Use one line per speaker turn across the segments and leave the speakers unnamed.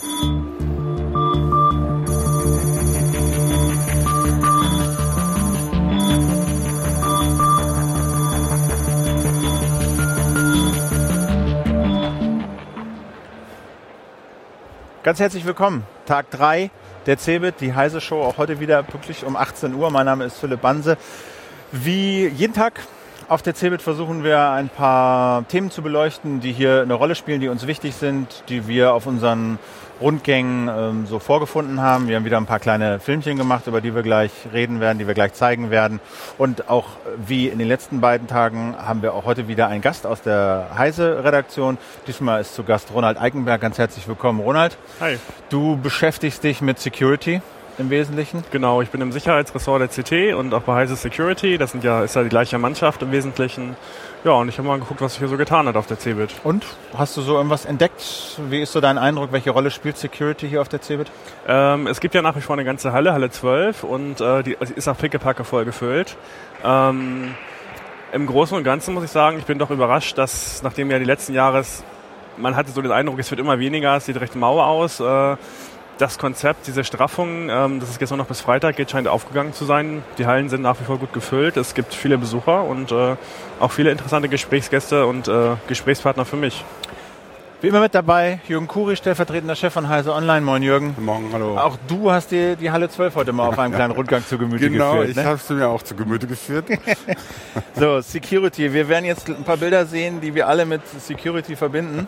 Ganz herzlich willkommen. Tag 3 der CeBIT, die Heise Show, auch heute wieder pünktlich um 18 Uhr. Mein Name ist Philipp Banse. Wie jeden Tag auf der CeBIT versuchen wir ein paar Themen zu beleuchten, die hier eine Rolle spielen, die uns wichtig sind, die wir auf unseren Rundgängen ähm, so vorgefunden haben. Wir haben wieder ein paar kleine Filmchen gemacht, über die wir gleich reden werden, die wir gleich zeigen werden. Und auch wie in den letzten beiden Tagen haben wir auch heute wieder einen Gast aus der Heise-Redaktion. Diesmal ist zu Gast Ronald Eikenberg. Ganz herzlich willkommen, Ronald.
Hi.
Du beschäftigst dich mit Security im Wesentlichen?
Genau, ich bin im Sicherheitsressort der CT und auch bei Heise Security. Das sind ja, ist ja die gleiche Mannschaft im Wesentlichen. Ja, und ich habe mal geguckt, was sich hier so getan hat auf der CeBIT.
Und? Hast du so irgendwas entdeckt? Wie ist so dein Eindruck? Welche Rolle spielt Security hier auf der CeBIT?
Ähm, es gibt ja nach wie vor eine ganze Halle, Halle 12, und äh, die ist auch pickepacke voll gefüllt. Ähm, Im Großen und Ganzen muss ich sagen, ich bin doch überrascht, dass nachdem ja die letzten Jahre, man hatte so den Eindruck, es wird immer weniger, es sieht recht mau aus. Äh, das Konzept, diese Straffung, ähm, das ist jetzt nur noch bis Freitag geht, scheint aufgegangen zu sein. Die Hallen sind nach wie vor gut gefüllt. Es gibt viele Besucher und äh, auch viele interessante Gesprächsgäste und äh, Gesprächspartner für mich.
Wie immer mit dabei, Jürgen Kuri, stellvertretender Chef von Heise Online. Moin Jürgen.
Guten Morgen, hallo.
Auch du hast dir die Halle 12 heute mal auf einem kleinen Rundgang zu Gemüte
genau,
geführt.
Genau, ich ne? habe sie mir auch zu Gemüte geführt.
so, Security. Wir werden jetzt ein paar Bilder sehen, die wir alle mit Security verbinden.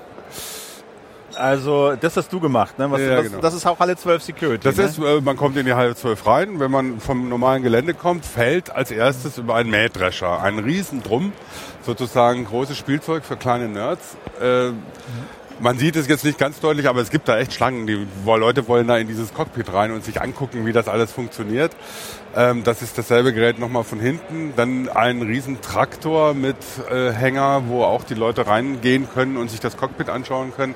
Also das hast du gemacht, ne? Was,
ja,
das,
genau.
das, ist auch Halle 12 Security.
Das
ne?
ist, äh, man kommt in die Halle 12 rein. Wenn man vom normalen Gelände kommt, fällt als erstes über einen Mähdrescher. Ein Riesendrum, sozusagen großes Spielzeug für kleine Nerds. Äh, man sieht es jetzt nicht ganz deutlich, aber es gibt da echt Schlangen. Die Leute wollen da in dieses Cockpit rein und sich angucken, wie das alles funktioniert. Ähm, das ist dasselbe Gerät nochmal von hinten. Dann ein riesen Traktor mit äh, Hänger, wo auch die Leute reingehen können und sich das Cockpit anschauen können.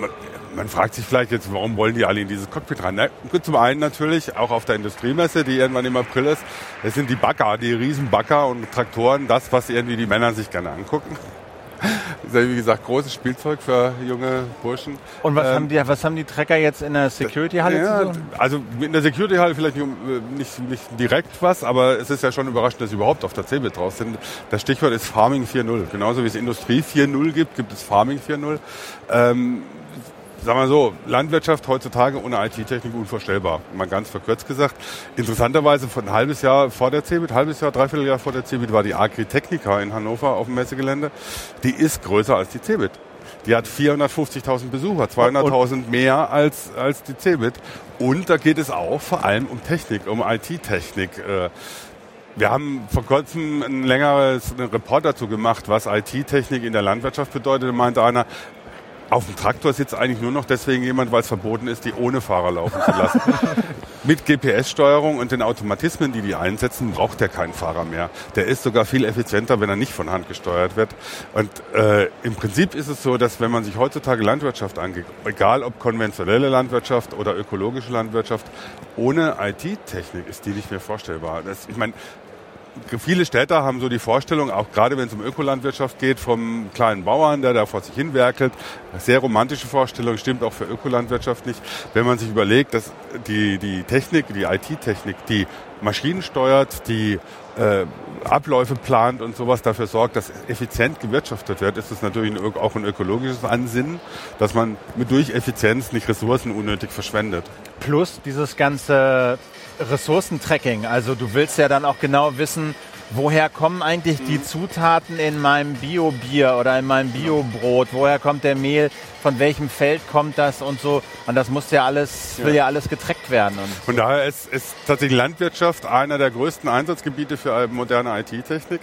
Man, man fragt sich vielleicht jetzt, warum wollen die alle in dieses Cockpit rein? Na, gut, zum einen natürlich auch auf der Industriemesse, die irgendwann im April ist. Es sind die Bagger, die riesen Bagger und Traktoren, das, was irgendwie die Männer sich gerne angucken. Das ist ja, wie gesagt, großes Spielzeug für junge Burschen.
Und was, ähm, haben, die, was haben die Trecker jetzt in der Security-Halle
ja,
zu tun?
Also in der Security-Halle vielleicht nicht, nicht, direkt was, aber es ist ja schon überraschend, dass sie überhaupt auf der CeBIT drauf sind. Das Stichwort ist Farming 4.0. Genauso wie es Industrie 4.0 gibt, gibt es Farming 4.0. Ähm, sagen wir so, Landwirtschaft heutzutage ohne IT-Technik unvorstellbar. Mal ganz verkürzt gesagt. Interessanterweise von ein halbes Jahr vor der CeBIT, halbes Jahr, dreiviertel Jahr vor der CeBIT war die Agritechnica in Hannover auf dem Messegelände. Die ist größer als die CeBIT. Die hat 450.000 Besucher, 200.000 mehr als, als die CeBIT. Und da geht es auch vor allem um Technik, um IT-Technik. Äh, wir haben vor kurzem ein längeres Report dazu gemacht, was IT-Technik in der Landwirtschaft bedeutet. Da meinte einer, auf dem Traktor sitzt eigentlich nur noch deswegen jemand, weil es verboten ist, die ohne Fahrer laufen zu lassen. Mit GPS-Steuerung und den Automatismen, die die einsetzen, braucht der keinen Fahrer mehr. Der ist sogar viel effizienter, wenn er nicht von Hand gesteuert wird. Und äh, im Prinzip ist es so, dass wenn man sich heutzutage Landwirtschaft angeht, egal ob konventionelle Landwirtschaft oder ökologische Landwirtschaft, ohne IT-Technik ist die nicht mehr vorstellbar. Das, ich meine, viele Städter haben so die Vorstellung, auch gerade wenn es um Ökolandwirtschaft geht, vom kleinen Bauern, der da vor sich hin werkelt. Sehr romantische Vorstellung, stimmt auch für Ökolandwirtschaft nicht. Wenn man sich überlegt, dass die, die Technik, die IT-Technik, die Maschinen steuert, die äh, Abläufe plant und sowas dafür sorgt, dass effizient gewirtschaftet wird, ist es natürlich auch ein ökologisches Ansinnen, dass man durch Effizienz nicht Ressourcen unnötig verschwendet.
Plus dieses ganze Ressourcentracking. Also du willst ja dann auch genau wissen, woher kommen eigentlich die mhm. Zutaten in meinem Bio-Bier oder in meinem Bio-Brot? Woher kommt der Mehl? Von welchem Feld kommt das und so? Und das muss ja alles, ja. will ja alles getrackt werden. Und
Von daher ist, ist tatsächlich Landwirtschaft einer der größten Einsatzgebiete für moderne IT-Technik.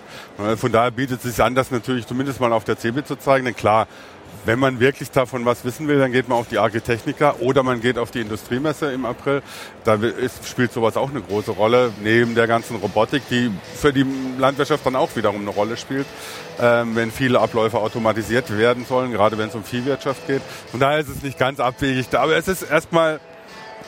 Von daher bietet es sich an, das natürlich zumindest mal auf der CeBIT zu zeigen. Denn klar, wenn man wirklich davon was wissen will, dann geht man auf die Agritechnica oder man geht auf die Industriemesse im April. Da ist, spielt sowas auch eine große Rolle, neben der ganzen Robotik, die für die Landwirtschaft dann auch wiederum eine Rolle spielt, ähm, wenn viele Abläufe automatisiert werden sollen, gerade wenn es um Viehwirtschaft geht. Von daher ist es nicht ganz abwegig, aber es ist erstmal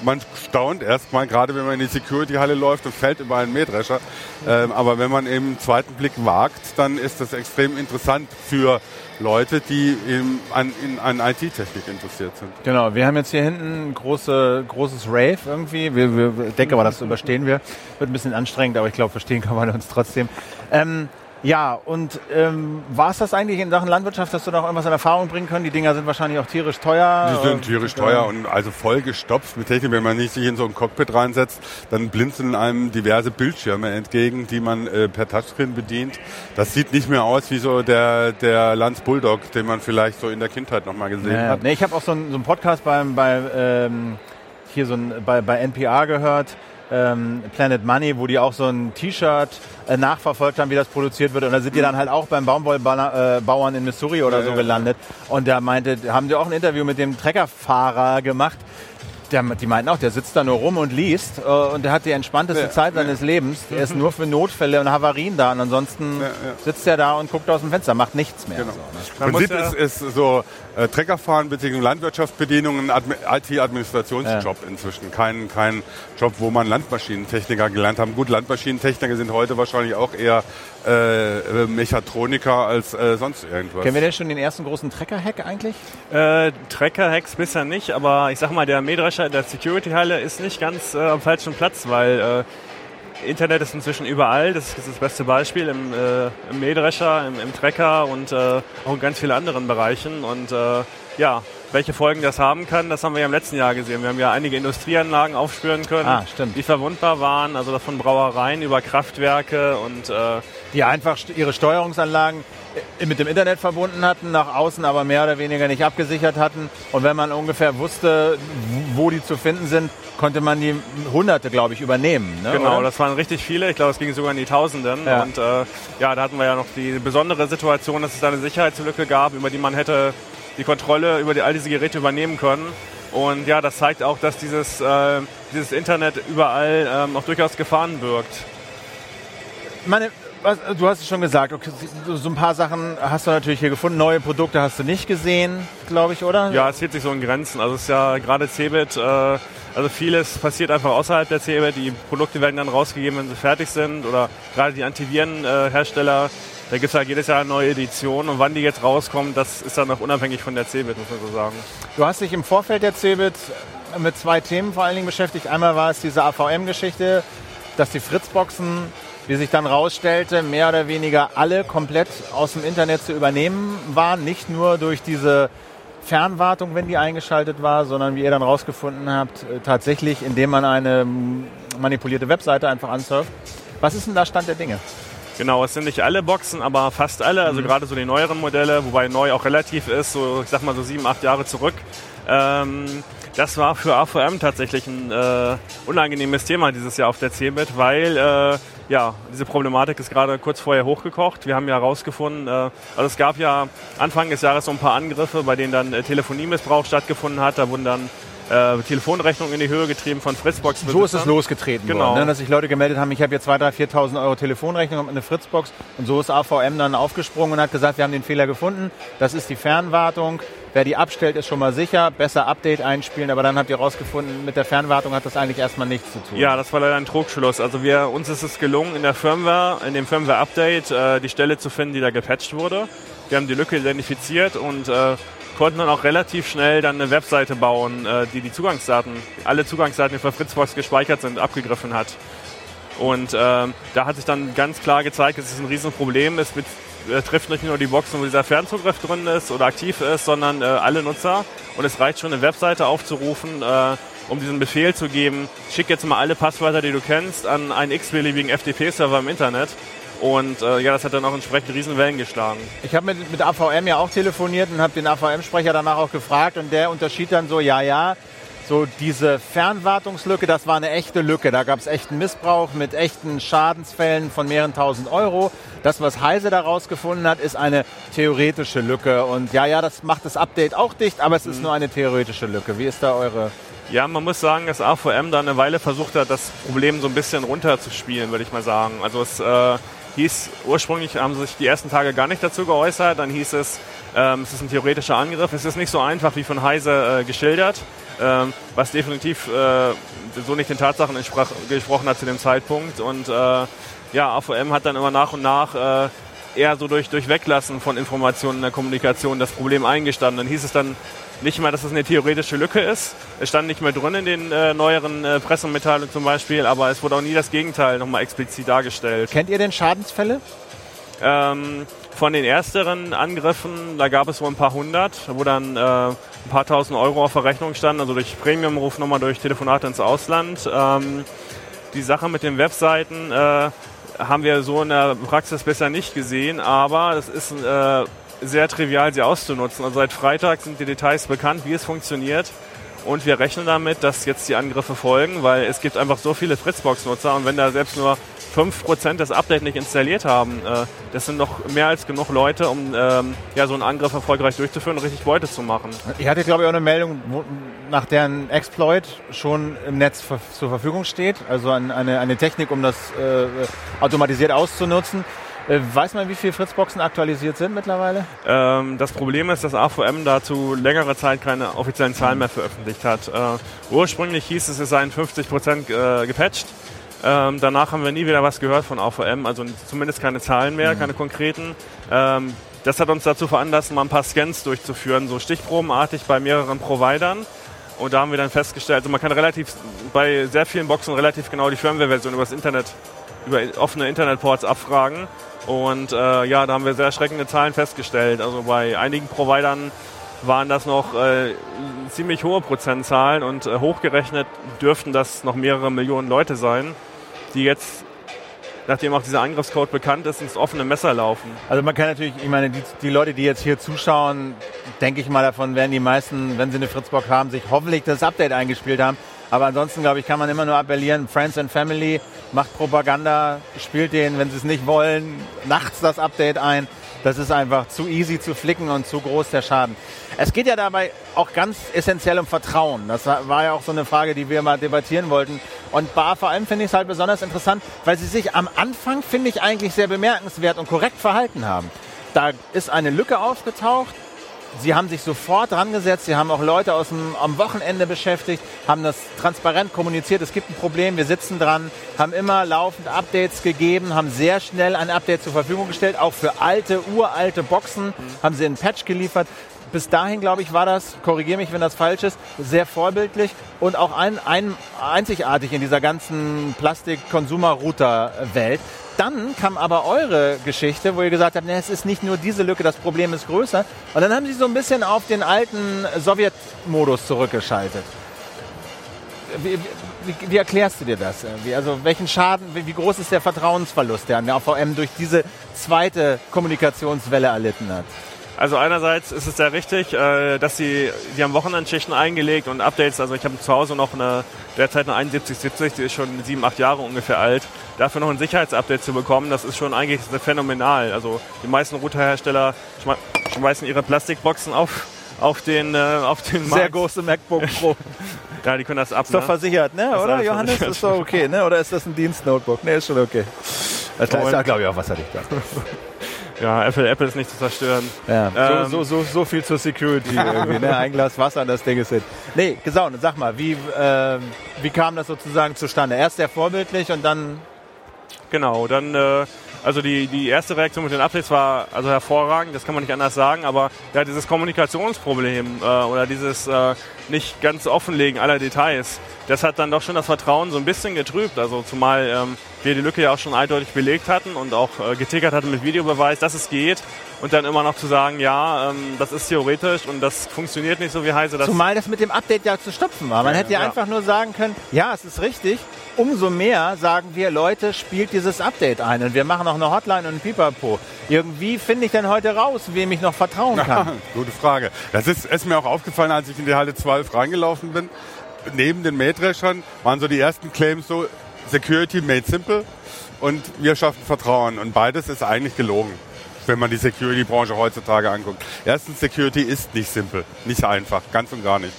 man staunt erstmal, gerade wenn man in die Security-Halle läuft und fällt über einen Mähdrescher. Ähm, aber wenn man eben einen zweiten Blick wagt, dann ist das extrem interessant für Leute, die in, an, in, an IT-Technik interessiert sind.
Genau, wir haben jetzt hier hinten ein große, großes Rave irgendwie. Wir, wir denken aber, das überstehen wir. Wird ein bisschen anstrengend, aber ich glaube, verstehen kann man uns trotzdem. Ähm, ja, und ähm, war es das eigentlich in Sachen Landwirtschaft, dass du noch irgendwas in Erfahrung bringen können? Die Dinger sind wahrscheinlich auch tierisch teuer.
Die sind tierisch teuer und also voll gestopft mit Technik. Wenn man nicht sich in so ein Cockpit reinsetzt, dann blinzeln einem diverse Bildschirme entgegen, die man äh, per Touchscreen bedient. Das sieht nicht mehr aus wie so der, der Lanz Bulldog, den man vielleicht so in der Kindheit noch mal gesehen
Ja,
hat.
nee, ich habe auch so einen, so einen Podcast beim, bei, ähm, hier so ein, bei, bei NPR gehört, ähm, Planet Money, wo die auch so ein T-Shirt äh, nachverfolgt haben, wie das produziert wird. Und da sind die dann halt auch beim Baumwollbauern in Missouri oder
Ja,
so gelandet. Und da meinte, haben die auch ein Interview mit dem Treckerfahrer gemacht. Der, die meinten auch, der sitzt da nur rum und liest äh, und der hat die entspannteste
Ja,
Zeit seines Lebens. Er ist nur für Notfälle und Havarien da und ansonsten
Ja, ja.
sitzt er da und guckt aus dem Fenster, macht nichts mehr.
Genau.
So, ne?
Prinzip
ja-
ist, ist so äh, Treckerfahren bzw. Landwirtschaftsbedienung ein Admi- IT-Administrationsjob inzwischen. Kein, kein Job, wo man Landmaschinentechniker gelernt haben. Gut, Landmaschinentechniker sind heute wahrscheinlich auch eher äh, Mechatroniker als äh, sonst irgendwas.
Kennen wir denn schon den ersten großen Trecker-Hack eigentlich?
Äh, Tracker-Hacks bisher nicht, aber ich sag mal, der Mähdrescher in der Security-Halle ist nicht ganz äh, am falschen Platz, weil äh, Internet ist inzwischen überall. Das ist das beste Beispiel im, äh, im Mähdrescher, im, im Trecker und äh, auch in ganz vielen anderen Bereichen. Und äh, ja, welche Folgen das haben kann, das haben wir ja im letzten Jahr gesehen. Wir haben ja einige Industrieanlagen aufspüren können,
Ah,
die verwundbar waren, also von Brauereien über Kraftwerke und äh,
die einfach ihre Steuerungsanlagen mit dem Internet verbunden hatten, nach außen aber mehr oder weniger nicht abgesichert hatten. Und wenn man ungefähr wusste, wo die zu finden sind, konnte man die Hunderte, glaube ich, übernehmen. Ne,
Genau,
oder?
das waren richtig viele. Ich glaube, es ging sogar in die Tausenden.
Ja.
Und äh, ja, da hatten wir ja noch die besondere Situation, dass es da eine Sicherheitslücke gab, über die man hätte die Kontrolle über die, all diese Geräte übernehmen können. Und ja, das zeigt auch, dass dieses, äh, dieses Internet überall ähm, auch durchaus Gefahren birgt.
Meine, was, du hast es schon gesagt, okay, so, ein paar Sachen hast du natürlich hier gefunden. Neue Produkte hast du nicht gesehen, glaube ich, oder?
Ja, es hielt sich so in Grenzen. Also es ist ja gerade Cebit, äh, also vieles passiert einfach außerhalb der Cebit. Die Produkte werden dann rausgegeben, wenn sie fertig sind. Oder gerade die Antivirenhersteller, da gibt es halt jedes Jahr eine neue Edition. Und wann die jetzt rauskommt, das ist dann noch unabhängig von der Cebit, muss man so sagen.
Du hast dich im Vorfeld der CeBIT mit zwei Themen vor allen Dingen beschäftigt. Einmal war es diese AVM-Geschichte, dass die Fritzboxen, wie sich dann rausstellte, mehr oder weniger alle komplett aus dem Internet zu übernehmen waren. Nicht nur durch diese Fernwartung, wenn die eingeschaltet war, sondern wie ihr dann rausgefunden habt, äh, tatsächlich, indem man eine manipulierte Webseite einfach ansurft. Was ist denn da Stand der Dinge?
Genau, es sind nicht alle Boxen, aber fast alle. Also gerade so die neueren Modelle, wobei neu auch relativ ist, so ich sag mal so sieben, acht Jahre zurück. Ähm, das war für AVM tatsächlich ein äh, unangenehmes Thema dieses Jahr auf der CeBIT, weil äh, ja, diese Problematik ist gerade kurz vorher hochgekocht. Wir haben ja herausgefunden, äh, also es gab ja Anfang des Jahres so ein paar Angriffe, bei denen dann äh, Telefoniemissbrauch stattgefunden hat. Da wurden dann äh, Telefonrechnungen in die Höhe getrieben von Fritzbox.
So ist es losgetreten
Genau.
worden, ne? dass sich Leute gemeldet haben, ich habe jetzt 2.000, 3.000, 4.000 Euro Telefonrechnung und eine Fritzbox. Und so ist AVM dann aufgesprungen und hat gesagt, wir haben den Fehler gefunden. Das ist die Fernwartung. Wer die abstellt, ist schon mal sicher. Besser Update einspielen. Aber dann habt ihr rausgefunden, mit der Fernwartung hat das eigentlich erstmal nichts zu tun.
Ja, das war leider ein Trugschluss. Also wir, uns ist es gelungen, in der Firmware, in dem Firmware-Update, äh, die Stelle zu finden, die da gepatcht wurde. Wir haben die Lücke identifiziert und äh, konnten dann auch relativ schnell dann eine Webseite bauen, äh, die die Zugangsdaten, alle Zugangsdaten, die für Fritzbox gespeichert sind, abgegriffen hat. Und ähm, da hat sich dann ganz klar gezeigt, dass es ein Riesenproblem ist. Mit, äh, trifft nicht nur die Boxen, wo dieser Fernzugriff drin ist oder aktiv ist, sondern äh, alle Nutzer. Und es reicht schon, eine Webseite aufzurufen, äh, um diesen Befehl zu geben, schick jetzt mal alle Passwörter, die du kennst, an einen x-beliebigen FTP-Server im Internet. Und äh, ja, das hat dann auch entsprechend Riesenwellen geschlagen.
Ich habe mit, mit AVM ja auch telefoniert und habe den AVM-Sprecher danach auch gefragt und der unterschied dann so, ja, ja, so diese Fernwartungslücke, das war eine echte Lücke. Da gab es echten Missbrauch mit echten Schadensfällen von mehreren tausend Euro. Das, was Heise da rausgefunden hat, ist eine theoretische Lücke. Und ja, ja, das macht das Update auch dicht, aber es ist nur eine theoretische Lücke. Wie ist da eure...
Ja, man muss sagen, dass AVM da eine Weile versucht hat, das Problem so ein bisschen runterzuspielen, würde ich mal sagen. Also es äh, hieß, ursprünglich haben sie sich die ersten Tage gar nicht dazu geäußert, dann hieß es, Ähm, es ist ein theoretischer Angriff. Es ist nicht so einfach wie von Heise äh, geschildert, ähm, was definitiv äh, so nicht den Tatsachen gesprochen hat zu dem Zeitpunkt. Und äh, ja, AVM hat dann immer nach und nach äh, eher so durch, durch Weglassen von Informationen in der Kommunikation das Problem eingestanden. Dann hieß es dann nicht mal, dass es eine theoretische Lücke ist. Es stand nicht mehr drin in den äh, neueren äh, Pressemitteilungen zum Beispiel, aber es wurde auch nie das Gegenteil nochmal explizit dargestellt.
Kennt ihr denn Schadensfälle?
Ähm, von den ersteren Angriffen, da gab es wohl ein paar hundert, wo dann äh, ein paar tausend Euro auf der Rechnung standen, also durch Premium-Rufnummer, durch Telefonate ins Ausland. Ähm, die Sache mit den Webseiten äh, haben wir so in der Praxis bisher nicht gesehen, aber es ist äh, sehr trivial, sie auszunutzen. Also seit Freitag sind die Details bekannt, wie es funktioniert. Und wir rechnen damit, dass jetzt die Angriffe folgen, weil es gibt einfach so viele Fritzbox-Nutzer und wenn da selbst nur 5% das Update nicht installiert haben, äh, das sind noch mehr als genug Leute, um ähm, ja, so einen Angriff erfolgreich durchzuführen und richtig Beute zu machen.
Ihr hattet, glaube ich, auch eine Meldung, nach deren Exploit schon im Netz zur Verfügung steht, also eine, eine Technik, um das äh, automatisiert auszunutzen. Äh, weiß man, wie viele Fritzboxen aktualisiert sind mittlerweile?
Ähm, das Problem ist, dass AVM dazu längere Zeit keine offiziellen Zahlen mehr veröffentlicht hat. Äh, ursprünglich hieß es, es seien 50 Prozent äh, gepatcht. Ähm, danach haben wir nie wieder was gehört von AVM, also zumindest keine Zahlen mehr, mhm. keine konkreten. Ähm, das hat uns dazu veranlasst, mal ein paar Scans durchzuführen, so stichprobenartig bei mehreren Providern. Und da haben wir dann festgestellt, also man kann relativ bei sehr vielen Boxen relativ genau die Firmware-Version über das Internet, über offene Internetports abfragen. Und äh, ja, da haben wir sehr erschreckende Zahlen festgestellt. Also bei einigen Providern waren das noch äh, ziemlich hohe Prozentzahlen und äh, hochgerechnet dürften das noch mehrere Millionen Leute sein die jetzt, nachdem auch dieser Angriffscode bekannt ist, ins offene Messer laufen.
Also man kann natürlich, ich meine, die, die Leute, die jetzt hier zuschauen, denke ich mal, davon werden die meisten, wenn sie eine Fritzbox haben, sich hoffentlich das Update eingespielt haben. Aber ansonsten, glaube ich, kann man immer nur appellieren, Friends and Family, macht Propaganda, spielt denen, wenn sie es nicht wollen, nachts das Update ein. Das ist einfach zu easy zu flicken und zu groß der Schaden. Es geht ja dabei auch ganz essentiell um Vertrauen. Das war ja auch so eine Frage, die wir mal debattieren wollten. Und Bar vor allem finde ich es halt besonders interessant, weil sie sich am Anfang, finde ich, eigentlich sehr bemerkenswert und korrekt verhalten haben. Da ist eine Lücke aufgetaucht, Sie haben sich sofort dran gesetzt, Sie haben auch Leute aus dem, am Wochenende beschäftigt, haben das transparent kommuniziert, es gibt ein Problem, wir sitzen dran, haben immer laufend Updates gegeben, haben sehr schnell ein Update zur Verfügung gestellt, auch für alte, uralte Boxen mhm. haben sie einen Patch geliefert. Bis dahin, glaube ich, war das, korrigiere mich, wenn das falsch ist, sehr vorbildlich und auch ein, ein, einzigartig in dieser ganzen Plastik-Consumer-Router-Welt. Dann kam aber eure Geschichte, wo ihr gesagt habt, nee, es ist nicht nur diese Lücke, das Problem ist größer. Und dann haben sie so ein bisschen auf den alten Sowjet-Modus zurückgeschaltet. Wie, wie, wie, erklärst du dir das? Wie, also welchen Schaden, wie, groß ist der Vertrauensverlust, der an der AVM durch diese zweite Kommunikationswelle erlitten hat?
Also einerseits ist es sehr richtig, äh, dass sie, die haben Wochenendschichten eingelegt und Updates. Also ich habe zu Hause noch eine, derzeit eine 7170, die ist schon sieben, acht Jahre ungefähr alt. Dafür noch ein Sicherheitsupdate zu bekommen, das ist schon eigentlich phänomenal. Also die meisten Routerhersteller schmeißen ihre Plastikboxen auf, auf den, äh, auf den
Sehr große MacBook Pro.
ja, die können das ab.
Ist ne? doch versichert, ne? Oder Johannes? Ist doch okay, ne? Oder ist das ein Dienstnotebook? Ne, ist schon okay. Das ist ja, glaube ich, auch wasserdicht.
Ja, Apple, Apple ist nicht zu zerstören.
Ja, ähm, so, so, so, so, viel zur Security irgendwie. Ne? Ein Glas Wasser, das Ding ist hin. Nee, Gesaune, sag mal, wie, äh, wie kam das sozusagen zustande? Erst sehr vorbildlich und dann...
Genau, dann... Äh, also die, die erste Reaktion mit den Updates war also hervorragend, das kann man nicht anders sagen, aber ja, dieses Kommunikationsproblem äh, oder dieses äh, nicht ganz offenlegen aller Details, das hat dann doch schon das Vertrauen so ein bisschen getrübt. Also zumal ähm, wir die Lücke ja auch schon eindeutig belegt hatten und auch äh, getickert hatten mit Videobeweis, dass es geht. Und dann immer noch zu sagen, ja, ähm, das ist theoretisch und das funktioniert nicht so wie heiße das.
Zumal das mit dem Update ja zu stopfen war. Man ja, hätte ja, ja, einfach nur sagen können, ja, es ist richtig. Umso mehr sagen wir, Leute, spielt dieses Update ein. Und wir machen auch eine Hotline und ein Pipapo. Irgendwie finde ich denn heute raus, wem ich noch vertrauen kann.
Gute Frage. Das ist, ist mir auch aufgefallen, als ich in die Halle 12 reingelaufen bin. Neben den Mähdreschern waren so die ersten Claims so, Security made simple und wir schaffen Vertrauen. Und beides ist eigentlich gelogen, wenn man die Security-Branche heutzutage anguckt. Erstens, Security ist nicht simpel, nicht einfach, ganz und gar nicht.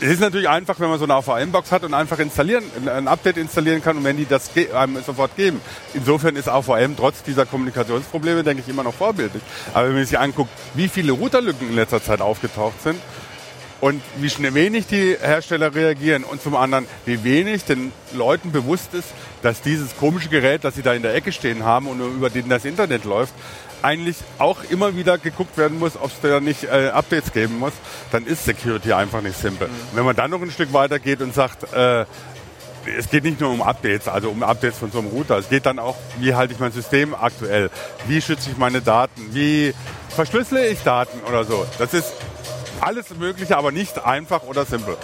es ist natürlich einfach, wenn man so eine AVM-Box hat und einfach installieren, ein Update installieren kann und wenn die das einem sofort geben. Insofern ist AVM trotz dieser Kommunikationsprobleme, denke ich, immer noch vorbildlich. Aber wenn man sich anguckt, wie viele Routerlücken in letzter Zeit aufgetaucht sind und wie schnell wenig die Hersteller reagieren und zum anderen, wie wenig den Leuten bewusst ist, dass dieses komische Gerät, das sie da in der Ecke stehen haben und über den das Internet läuft, eigentlich auch immer wieder geguckt werden muss, ob es da nicht äh, Updates geben muss, dann ist Security einfach nicht simpel. Mhm. Wenn man dann noch ein Stück weiter geht und sagt, äh, es geht nicht nur um Updates, also um Updates von so einem Router. Es geht dann auch, wie halte ich mein System aktuell? Wie schütze ich meine Daten? Wie verschlüssele ich Daten oder so? Das ist alles Mögliche, aber nicht einfach oder simpel.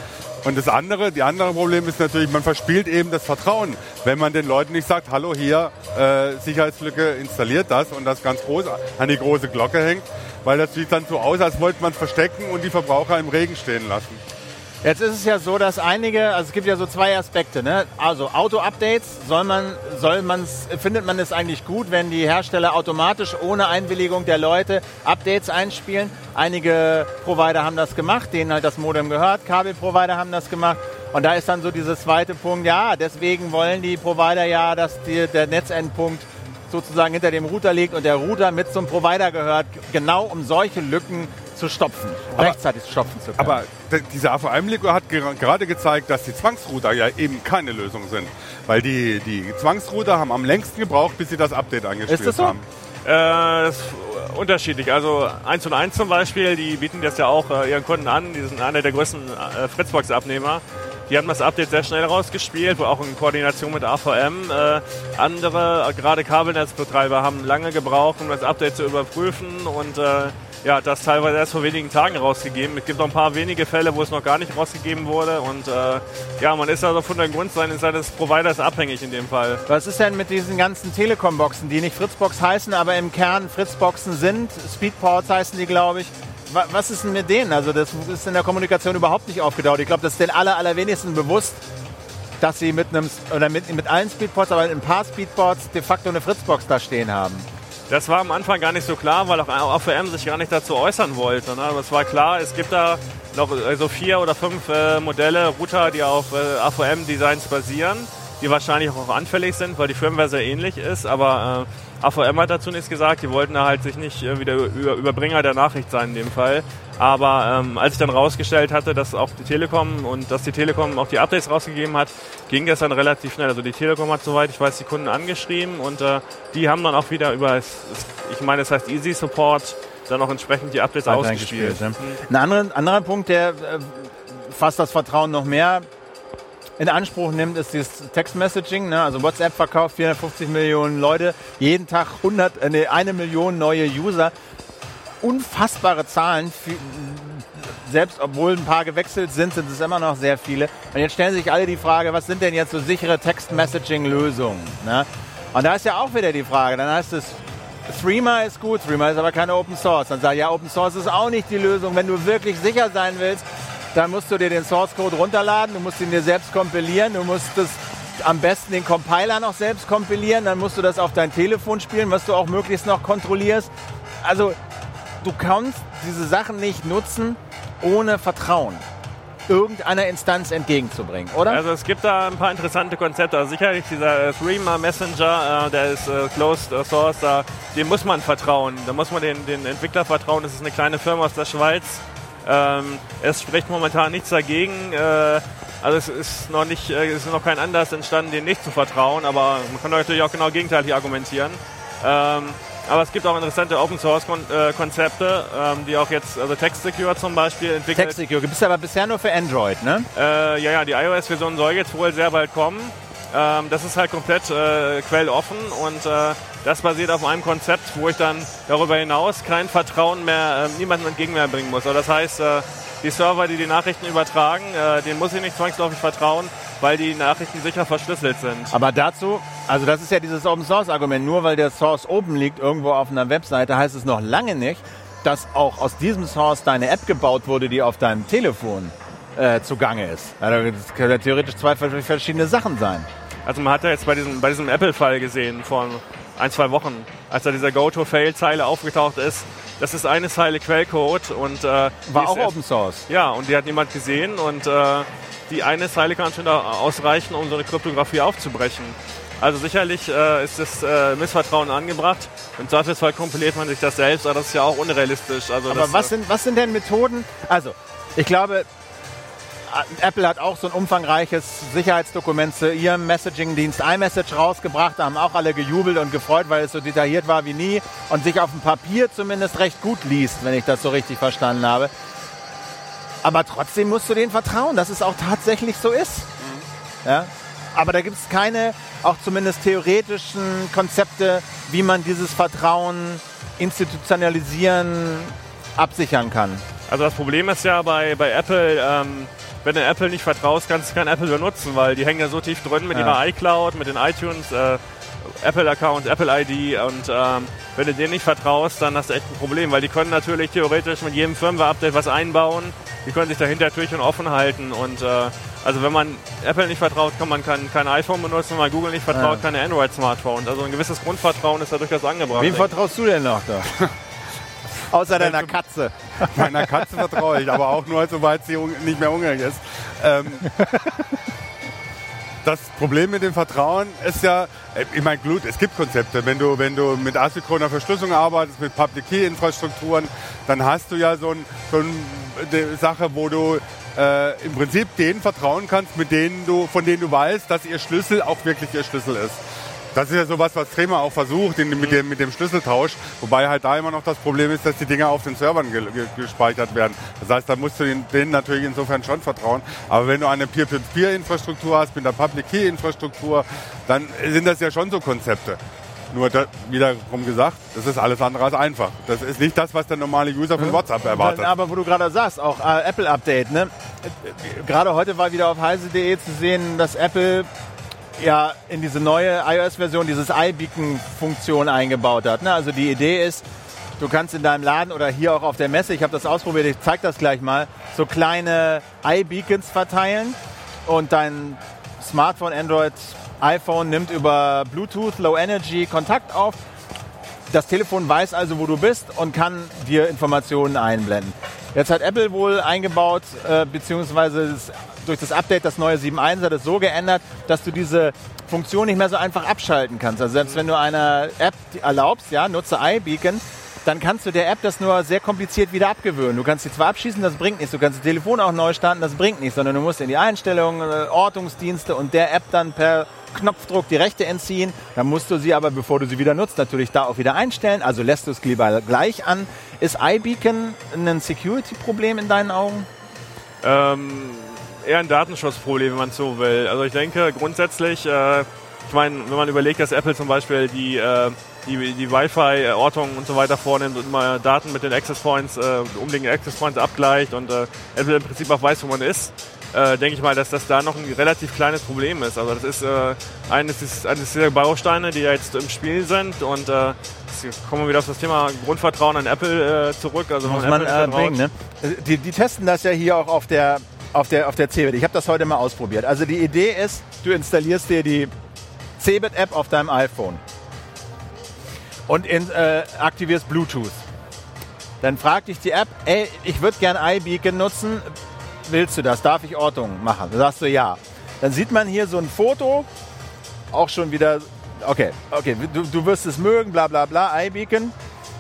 Und das andere, die andere Problem ist natürlich, man verspielt eben das Vertrauen, wenn man den Leuten nicht sagt, hallo hier, äh, Sicherheitslücke installiert das und das ganz groß an die große Glocke hängt, weil das sieht dann so aus, als wollte man verstecken und die Verbraucher im Regen stehen lassen.
Jetzt ist es ja so, dass einige, also es gibt ja so zwei Aspekte, ne? Also Auto-Updates, soll man, soll man's, findet man es eigentlich gut, wenn die Hersteller automatisch ohne Einwilligung der Leute Updates einspielen? Einige Provider haben das gemacht, denen halt das Modem gehört, Kabelprovider haben das gemacht. Und da ist dann so dieser zweite Punkt, ja, deswegen wollen die Provider ja, dass die, der Netzendpunkt sozusagen hinter dem Router liegt und der Router mit zum Provider gehört, genau um solche Lücken zu stopfen, aber, rechtzeitig stopfen zu können.
Aber diese AVM-Liga hat gerade gezeigt, dass die Zwangsrouter ja eben keine Lösung sind. Weil die, die Zwangsrouter haben am längsten gebraucht, bis sie das Update angespielt Ist das so? haben.
Äh, das ist unterschiedlich. Also 1 und 1 zum Beispiel, die bieten das ja auch äh, ihren Kunden an. Die sind einer der größten äh, Fritzbox-Abnehmer. Die haben das Update sehr schnell rausgespielt, auch in Koordination mit AVM. Äh, andere, gerade Kabelnetzbetreiber, haben lange gebraucht, um das Update zu überprüfen und äh, ja, das teilweise erst vor wenigen Tagen rausgegeben. Es gibt noch ein paar wenige Fälle, wo es noch gar nicht rausgegeben wurde. Und äh, ja, man ist also von der Grundseite seines Providers abhängig in dem Fall.
Was ist denn mit diesen ganzen Telekom-Boxen, die nicht Fritzbox heißen, aber im Kern Fritzboxen sind? Speedports heißen die, glaube ich. Was ist denn mit denen? Also das ist in der Kommunikation überhaupt nicht aufgetaucht. Ich glaube, das ist den aller, allerwenigsten bewusst, dass sie mit einem oder mit, mit allen Speedports, aber mit ein paar Speedports de facto eine Fritzbox da stehen haben.
Das war am Anfang gar nicht so klar, weil auch AVM sich gar nicht dazu äußern wollte. Ne? Aber es war klar, es gibt da noch also vier oder fünf äh, Modelle, Router, die auf äh, AVM-Designs basieren, die wahrscheinlich auch anfällig sind, weil die Firmware sehr ähnlich ist. Aber äh, AVM hat dazu nichts gesagt. Die wollten da halt sich nicht äh, wieder über Überbringer der Nachricht sein in dem Fall. Aber ähm, als ich dann rausgestellt hatte, dass auch die Telekom und dass die Telekom auch die Updates rausgegeben hat, ging das dann relativ schnell. Also die Telekom hat soweit ich weiß die Kunden angeschrieben und äh, die haben dann auch wieder über, ich meine, es heißt Easy Support, dann auch entsprechend die Updates ausgespielt. Ja. Mhm.
Ein anderer, anderer Punkt, der äh, fasst das Vertrauen noch mehr in Anspruch nimmt, ist dieses Text-Messaging. Ne? Also WhatsApp verkauft 450 Millionen Leute, jeden Tag 100, äh, nee, eine Million neue User. Unfassbare Zahlen. Selbst obwohl ein paar gewechselt sind, sind es immer noch sehr viele. Und jetzt stellen sich alle die Frage, was sind denn jetzt so sichere Text-Messaging-Lösungen? Ne? Und da ist ja auch wieder die Frage, dann heißt es, Threema ist gut, Threema ist aber keine Open Source. Dann sage ich, ja, Open Source ist auch nicht die Lösung. Wenn du wirklich sicher sein willst, dann musst du dir den Source Code runterladen, du musst ihn dir selbst kompilieren, du musst das am besten den Compiler noch selbst kompilieren, dann musst du das auf dein Telefon spielen, was du auch möglichst noch kontrollierst. Also du kannst diese Sachen nicht nutzen ohne Vertrauen irgendeiner Instanz entgegenzubringen, oder?
Also es gibt da ein paar interessante Konzepte. Also sicherlich dieser Threema Messenger, äh, der ist äh, Closed Source, dem muss man vertrauen. Da muss man den, den Entwickler vertrauen. Das ist eine kleine Firma aus der Schweiz, ähm, es spricht momentan nichts dagegen. Äh, also es ist noch nicht, äh, es ist noch kein Anlass entstanden, dem nicht zu vertrauen, aber man kann natürlich auch genau gegenteilig argumentieren. Ähm, aber es gibt auch interessante Open Source äh, Konzepte, ähm, die auch jetzt, also TextSecure zum Beispiel entwickelt.
TextSecure, gibt es aber bisher nur für Android, ne?
Äh, ja, ja, die iOS-Version soll jetzt wohl sehr bald kommen. Ähm, das ist halt komplett äh, quelloffen und äh, das basiert auf einem Konzept, wo ich dann darüber hinaus kein Vertrauen mehr äh, niemandem entgegen mehr bringen muss. Also das heißt, äh, die Server, die die Nachrichten übertragen, äh, denen muss ich nicht zwangsläufig vertrauen, weil die Nachrichten sicher verschlüsselt sind.
Aber dazu, also das ist ja dieses Open Source Argument, nur weil der Source oben liegt irgendwo auf einer Webseite, heißt es noch lange nicht, dass auch aus diesem Source deine App gebaut wurde, die auf deinem Telefon äh, zugange ist. Also das können ja theoretisch zwei verschiedene Sachen sein.
Also man hat ja jetzt bei diesem, bei diesem Apple-Fall gesehen, vor ein, zwei Wochen, als da dieser Go-to-Fail-Zeile aufgetaucht ist, das ist eine Zeile Quellcode und äh,
war auch Open Source.
Ja, und die hat niemand gesehen und äh, die eine Zeile kann schon da ausreichen, um so eine Kryptographie aufzubrechen. Also sicherlich äh, ist das äh, Missvertrauen angebracht. Im Zweifelsfall kompiliert man sich das selbst, aber das ist ja auch unrealistisch. Also
aber was, sind, was sind denn Methoden? Also, ich glaube, Apple hat auch so ein umfangreiches Sicherheitsdokument zu ihrem Messaging-Dienst iMessage rausgebracht. Da haben auch alle gejubelt und gefreut, weil es so detailliert war wie nie und sich auf dem Papier zumindest recht gut liest, wenn ich das so richtig verstanden habe. Aber trotzdem musst du denen vertrauen, dass es auch tatsächlich so ist. Mhm. Ja? Aber da gibt es keine, auch zumindest theoretischen Konzepte, wie man dieses Vertrauen institutionalisieren, absichern kann.
Also das Problem ist ja bei, bei Apple, ähm, wenn du Apple nicht vertraust, kannst du kein Apple benutzen, weil die hängen ja so tief drin mit ja. ihrer iCloud, mit den iTunes, äh, Apple-Account, Apple-ID und ähm, wenn du denen nicht vertraust, dann hast du echt ein Problem, weil die können natürlich theoretisch mit jedem Firmware-Update was einbauen, die können sich dahinter durch und offen halten und äh, also wenn man Apple nicht vertraut, kann man kein, kein iPhone benutzen, wenn man Google nicht vertraut, ja. keine Android-Smartphones. Also ein gewisses Grundvertrauen ist da durchaus angebracht.
Wem vertraust du denn noch da? Außer deiner Katze.
Meiner Katze vertraue ich, aber auch nur, soweit sie nicht mehr hungrig ist. Ähm, das Problem mit dem Vertrauen ist ja, äh, ich meine, gut, es gibt Konzepte. Wenn du, wenn du mit asynchroner Verschlüsselung arbeitest, mit Public Key Infrastrukturen, dann hast du ja so, ein, so eine Sache, wo du äh, im Prinzip denen vertrauen kannst, mit denen du, von denen du weißt, dass ihr Schlüssel auch wirklich ihr Schlüssel ist. Das ist ja sowas, was Trema auch versucht in, mit, dem, mit dem Schlüsseltausch. Wobei halt da immer noch das Problem ist, dass die Dinger auf den Servern ge, ge, gespeichert werden. Das heißt, da musst du denen natürlich insofern schon vertrauen. Aber wenn du eine Peer-to-Peer-Infrastruktur hast mit einer Public-Key-Infrastruktur, dann sind das ja schon so Konzepte. Nur da, wiederum gesagt, das ist alles andere als einfach. Das ist nicht das, was der normale User von WhatsApp erwartet.
Aber wo du gerade sagst, auch äh, Apple Update, ne? Gerade heute war wieder auf heise.de zu sehen, dass Apple ja in diese neue iOS-Version dieses iBeacon-Funktion eingebaut hat. Ne? Also die Idee ist, du kannst in deinem Laden oder hier auch auf der Messe, ich habe das ausprobiert, ich zeige das gleich mal, so kleine iBeacons verteilen und dein Smartphone, Android, iPhone nimmt über Bluetooth Low Energy Kontakt auf. Das Telefon weiß also, wo du bist und kann dir Informationen einblenden. Jetzt hat Apple wohl eingebaut, äh, beziehungsweise durch das Update, das neue 7.1 hat es so geändert, dass du diese Funktion nicht mehr so einfach abschalten kannst. Also selbst wenn du einer App erlaubst, ja, nutze iBeacon, dann kannst du der App das nur sehr kompliziert wieder abgewöhnen. Du kannst sie zwar abschießen, das bringt nichts. Du kannst das Telefon auch neu starten, das bringt nichts. Sondern du musst in die Einstellungen, äh, Ortungsdienste und der App dann per Knopfdruck die Rechte entziehen. Dann musst du sie aber, bevor du sie wieder nutzt, natürlich da auch wieder einstellen. Also lässt du es lieber gleich an. Ist iBeacon ein Security-Problem in deinen Augen?
Ähm, eher ein Datenschutzproblem, wenn man so will. Also ich denke grundsätzlich, äh, ich meine, wenn man überlegt, dass Apple zum Beispiel die, äh, die, die Wi-Fi-Ortung und so weiter vornimmt und immer Daten mit den Access Points, äh, umliegenden Access Points abgleicht und äh, Apple im Prinzip auch weiß, wo man ist, äh, denke ich mal, dass das da noch ein relativ kleines Problem ist. Also das ist äh, eines, eines dieser Bausteine, die jetzt im Spiel sind und äh, kommen wir wieder auf das Thema Grundvertrauen an Apple äh, zurück.
Also Muss man äh, bringen, ne? die, die testen das ja hier auch auf der auf der, auf der Cebit. Ich habe das heute mal ausprobiert. Also die Idee ist, du installierst dir die Cebit-App auf deinem iPhone und in, äh, aktivierst Bluetooth. Dann fragt dich die App, ey, ich würde gern iBeacon nutzen, willst du das? Darf ich Ortung machen? Dann sagst du ja. Dann sieht man hier so ein Foto, auch schon wieder, okay, okay, du, du wirst es mögen, bla bla bla, iBeacon.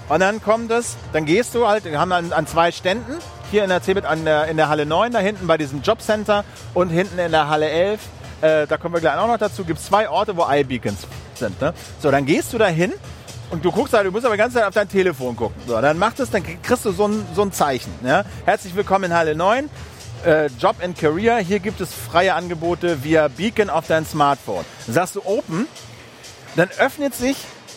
Und dann kommt es, dann gehst du halt, wir haben an, an zwei Ständen, hier in der CeBIT an der, in der Halle 9, da hinten bei diesem Jobcenter und hinten in der Halle 11, äh, da kommen wir gleich auch noch dazu, gibt es zwei Orte, wo iBeacons sind. Ne? So, dann gehst du da hin und du guckst halt, du musst aber die ganze Zeit auf dein Telefon gucken. So, dann macht es, dann kriegst du so ein, so ein Zeichen. Ja? Herzlich willkommen in Halle 9. Äh, Job and Career, hier gibt es freie Angebote via Beacon auf dein Smartphone. Sagst du Open, dann öffnet sich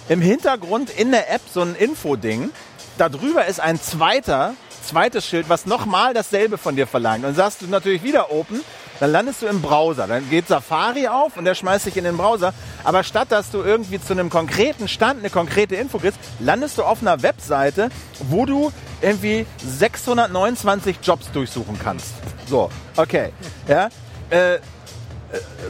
im Hintergrund in der App so ein Info-Ding. Darüber ist ein zweiter zweites Schild, was nochmal dasselbe von dir verlangt. Und sagst du natürlich wieder Open, dann landest du im Browser. Dann geht Safari auf und der schmeißt dich in den Browser. Aber statt dass du irgendwie zu einem konkreten Stand eine konkrete Info kriegst, landest du auf einer Webseite, wo du irgendwie 629 Jobs durchsuchen kannst. So, okay. Ja, äh,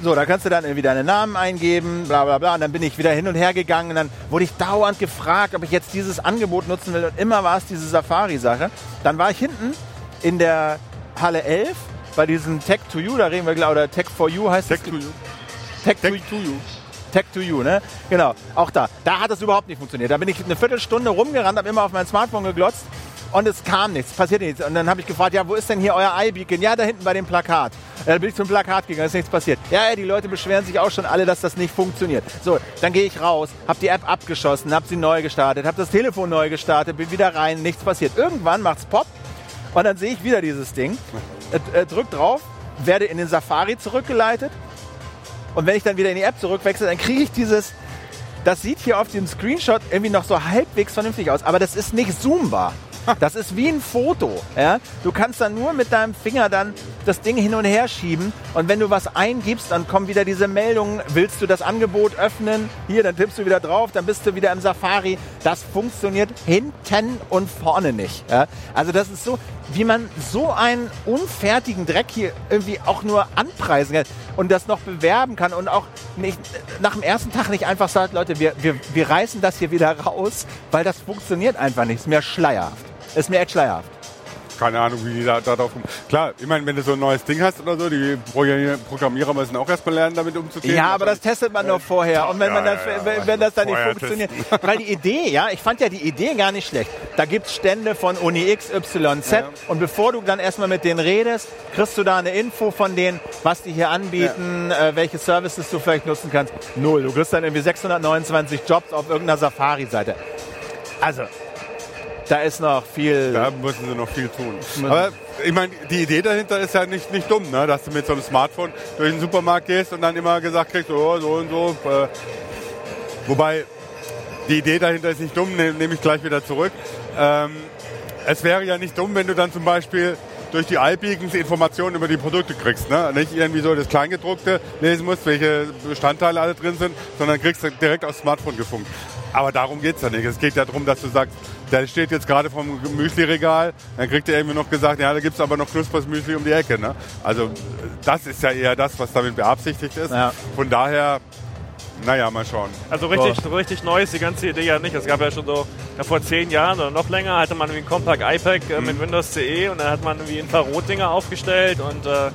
so, da kannst du dann irgendwie deinen Namen eingeben, bla bla bla. Und dann bin ich wieder hin und her gegangen und dann wurde ich dauernd gefragt, ob ich jetzt dieses Angebot nutzen will. Und immer war es diese Safari-Sache. Dann war ich hinten in der Halle 11 bei diesem Tech to You, da reden wir gleich, oder Tech for You heißt
Tech
es.
to you.
Tech,
Tech
to,
to you.
Tech to You, ne? Genau, auch da. Da hat es überhaupt nicht funktioniert. Da bin ich eine Viertelstunde rumgerannt, habe immer auf mein Smartphone geglotzt und es kam nichts, passiert nichts. Und dann habe ich gefragt, ja, wo ist denn hier euer iBeacon? Ja, da hinten bei dem Plakat. Ja, Da bin ich zum Plakat gegangen, ist nichts passiert. Ja, ja, die Leute beschweren sich auch schon alle, dass das nicht funktioniert. So, dann gehe ich raus, habe die App abgeschossen, habe sie neu gestartet, habe das Telefon neu gestartet, bin wieder rein, nichts passiert. Irgendwann macht's Pop und dann sehe ich wieder dieses Ding, äh, äh, drück drauf, werde in den Safari zurückgeleitet und wenn ich dann wieder in die App zurückwechsel, dann kriege ich dieses, das sieht hier auf dem Screenshot irgendwie noch so halbwegs vernünftig aus, aber das ist nicht zoombar. Das ist wie ein Foto. Ja? Du kannst dann nur mit deinem Finger dann das Ding hin und her schieben und wenn du was eingibst, dann kommen wieder diese Meldungen, willst du das Angebot öffnen? Hier, dann tippst du wieder drauf, dann bist du wieder im Safari. Das funktioniert hinten und vorne nicht. Ja? Also das ist so, wie man so einen unfertigen Dreck hier irgendwie auch nur anpreisen kann und das noch bewerben kann und auch nicht, nach dem ersten Tag nicht einfach sagt, Leute, wir, wir, wir reißen das hier wieder raus, weil das funktioniert einfach nicht. Ist mir schleierhaft. Ist mir echt schleierhaft.
Keine Ahnung, wie die da, da drauf kommen. Klar, ich meine, wenn du so ein neues Ding hast oder so, die Programmier- Programmierer müssen auch erstmal lernen, damit umzugehen.
Ja, aber das testet man doch vorher. Und wenn, man
Ja,
das,
ja,
wenn, wenn das dann nicht funktioniert. Weil die Idee, ja, ich fand ja die Idee gar nicht schlecht. Da gibt's Stände von Uni X, Y, Z.
Ja.
Und bevor du dann erstmal mit denen redest, kriegst du da eine Info von denen, was die hier anbieten, äh, welche Services du vielleicht nutzen kannst. Null. Du kriegst dann irgendwie 629 Jobs auf irgendeiner Safari-Seite. Also, da ist noch viel.
Da müssen sie noch viel tun. Aber ich meine, die Idee dahinter ist ja nicht, nicht dumm, ne? dass du mit so einem Smartphone durch den Supermarkt gehst und dann immer gesagt kriegst, oh, so und so. Äh, wobei, die Idee dahinter ist nicht dumm, ne, nehme ich gleich wieder zurück. Ähm, es wäre ja nicht dumm, wenn du dann zum Beispiel durch die iBeacons Informationen über die Produkte kriegst. Ne? Nicht irgendwie so das Kleingedruckte lesen musst, welche Bestandteile alle drin sind, sondern kriegst du direkt aufs Smartphone gefunkt. Aber darum geht's ja nicht. Es geht ja darum, dass du sagst, der steht jetzt gerade vom Müsli-Regal, dann kriegt er irgendwie noch gesagt, ja, da gibt's aber noch Knuspersmüsli um die Ecke. Ne? Also das ist ja eher das, was damit beabsichtigt ist.
Ja.
Von daher, naja, mal schauen.
Also richtig, so richtig neu ist die ganze Idee ja nicht. Es gab ja schon so, ja, vor zehn Jahren oder noch länger hatte man wie ein Compact iPad äh, mit Windows CE und dann hat man wie Infrarotdinger aufgestellt und äh,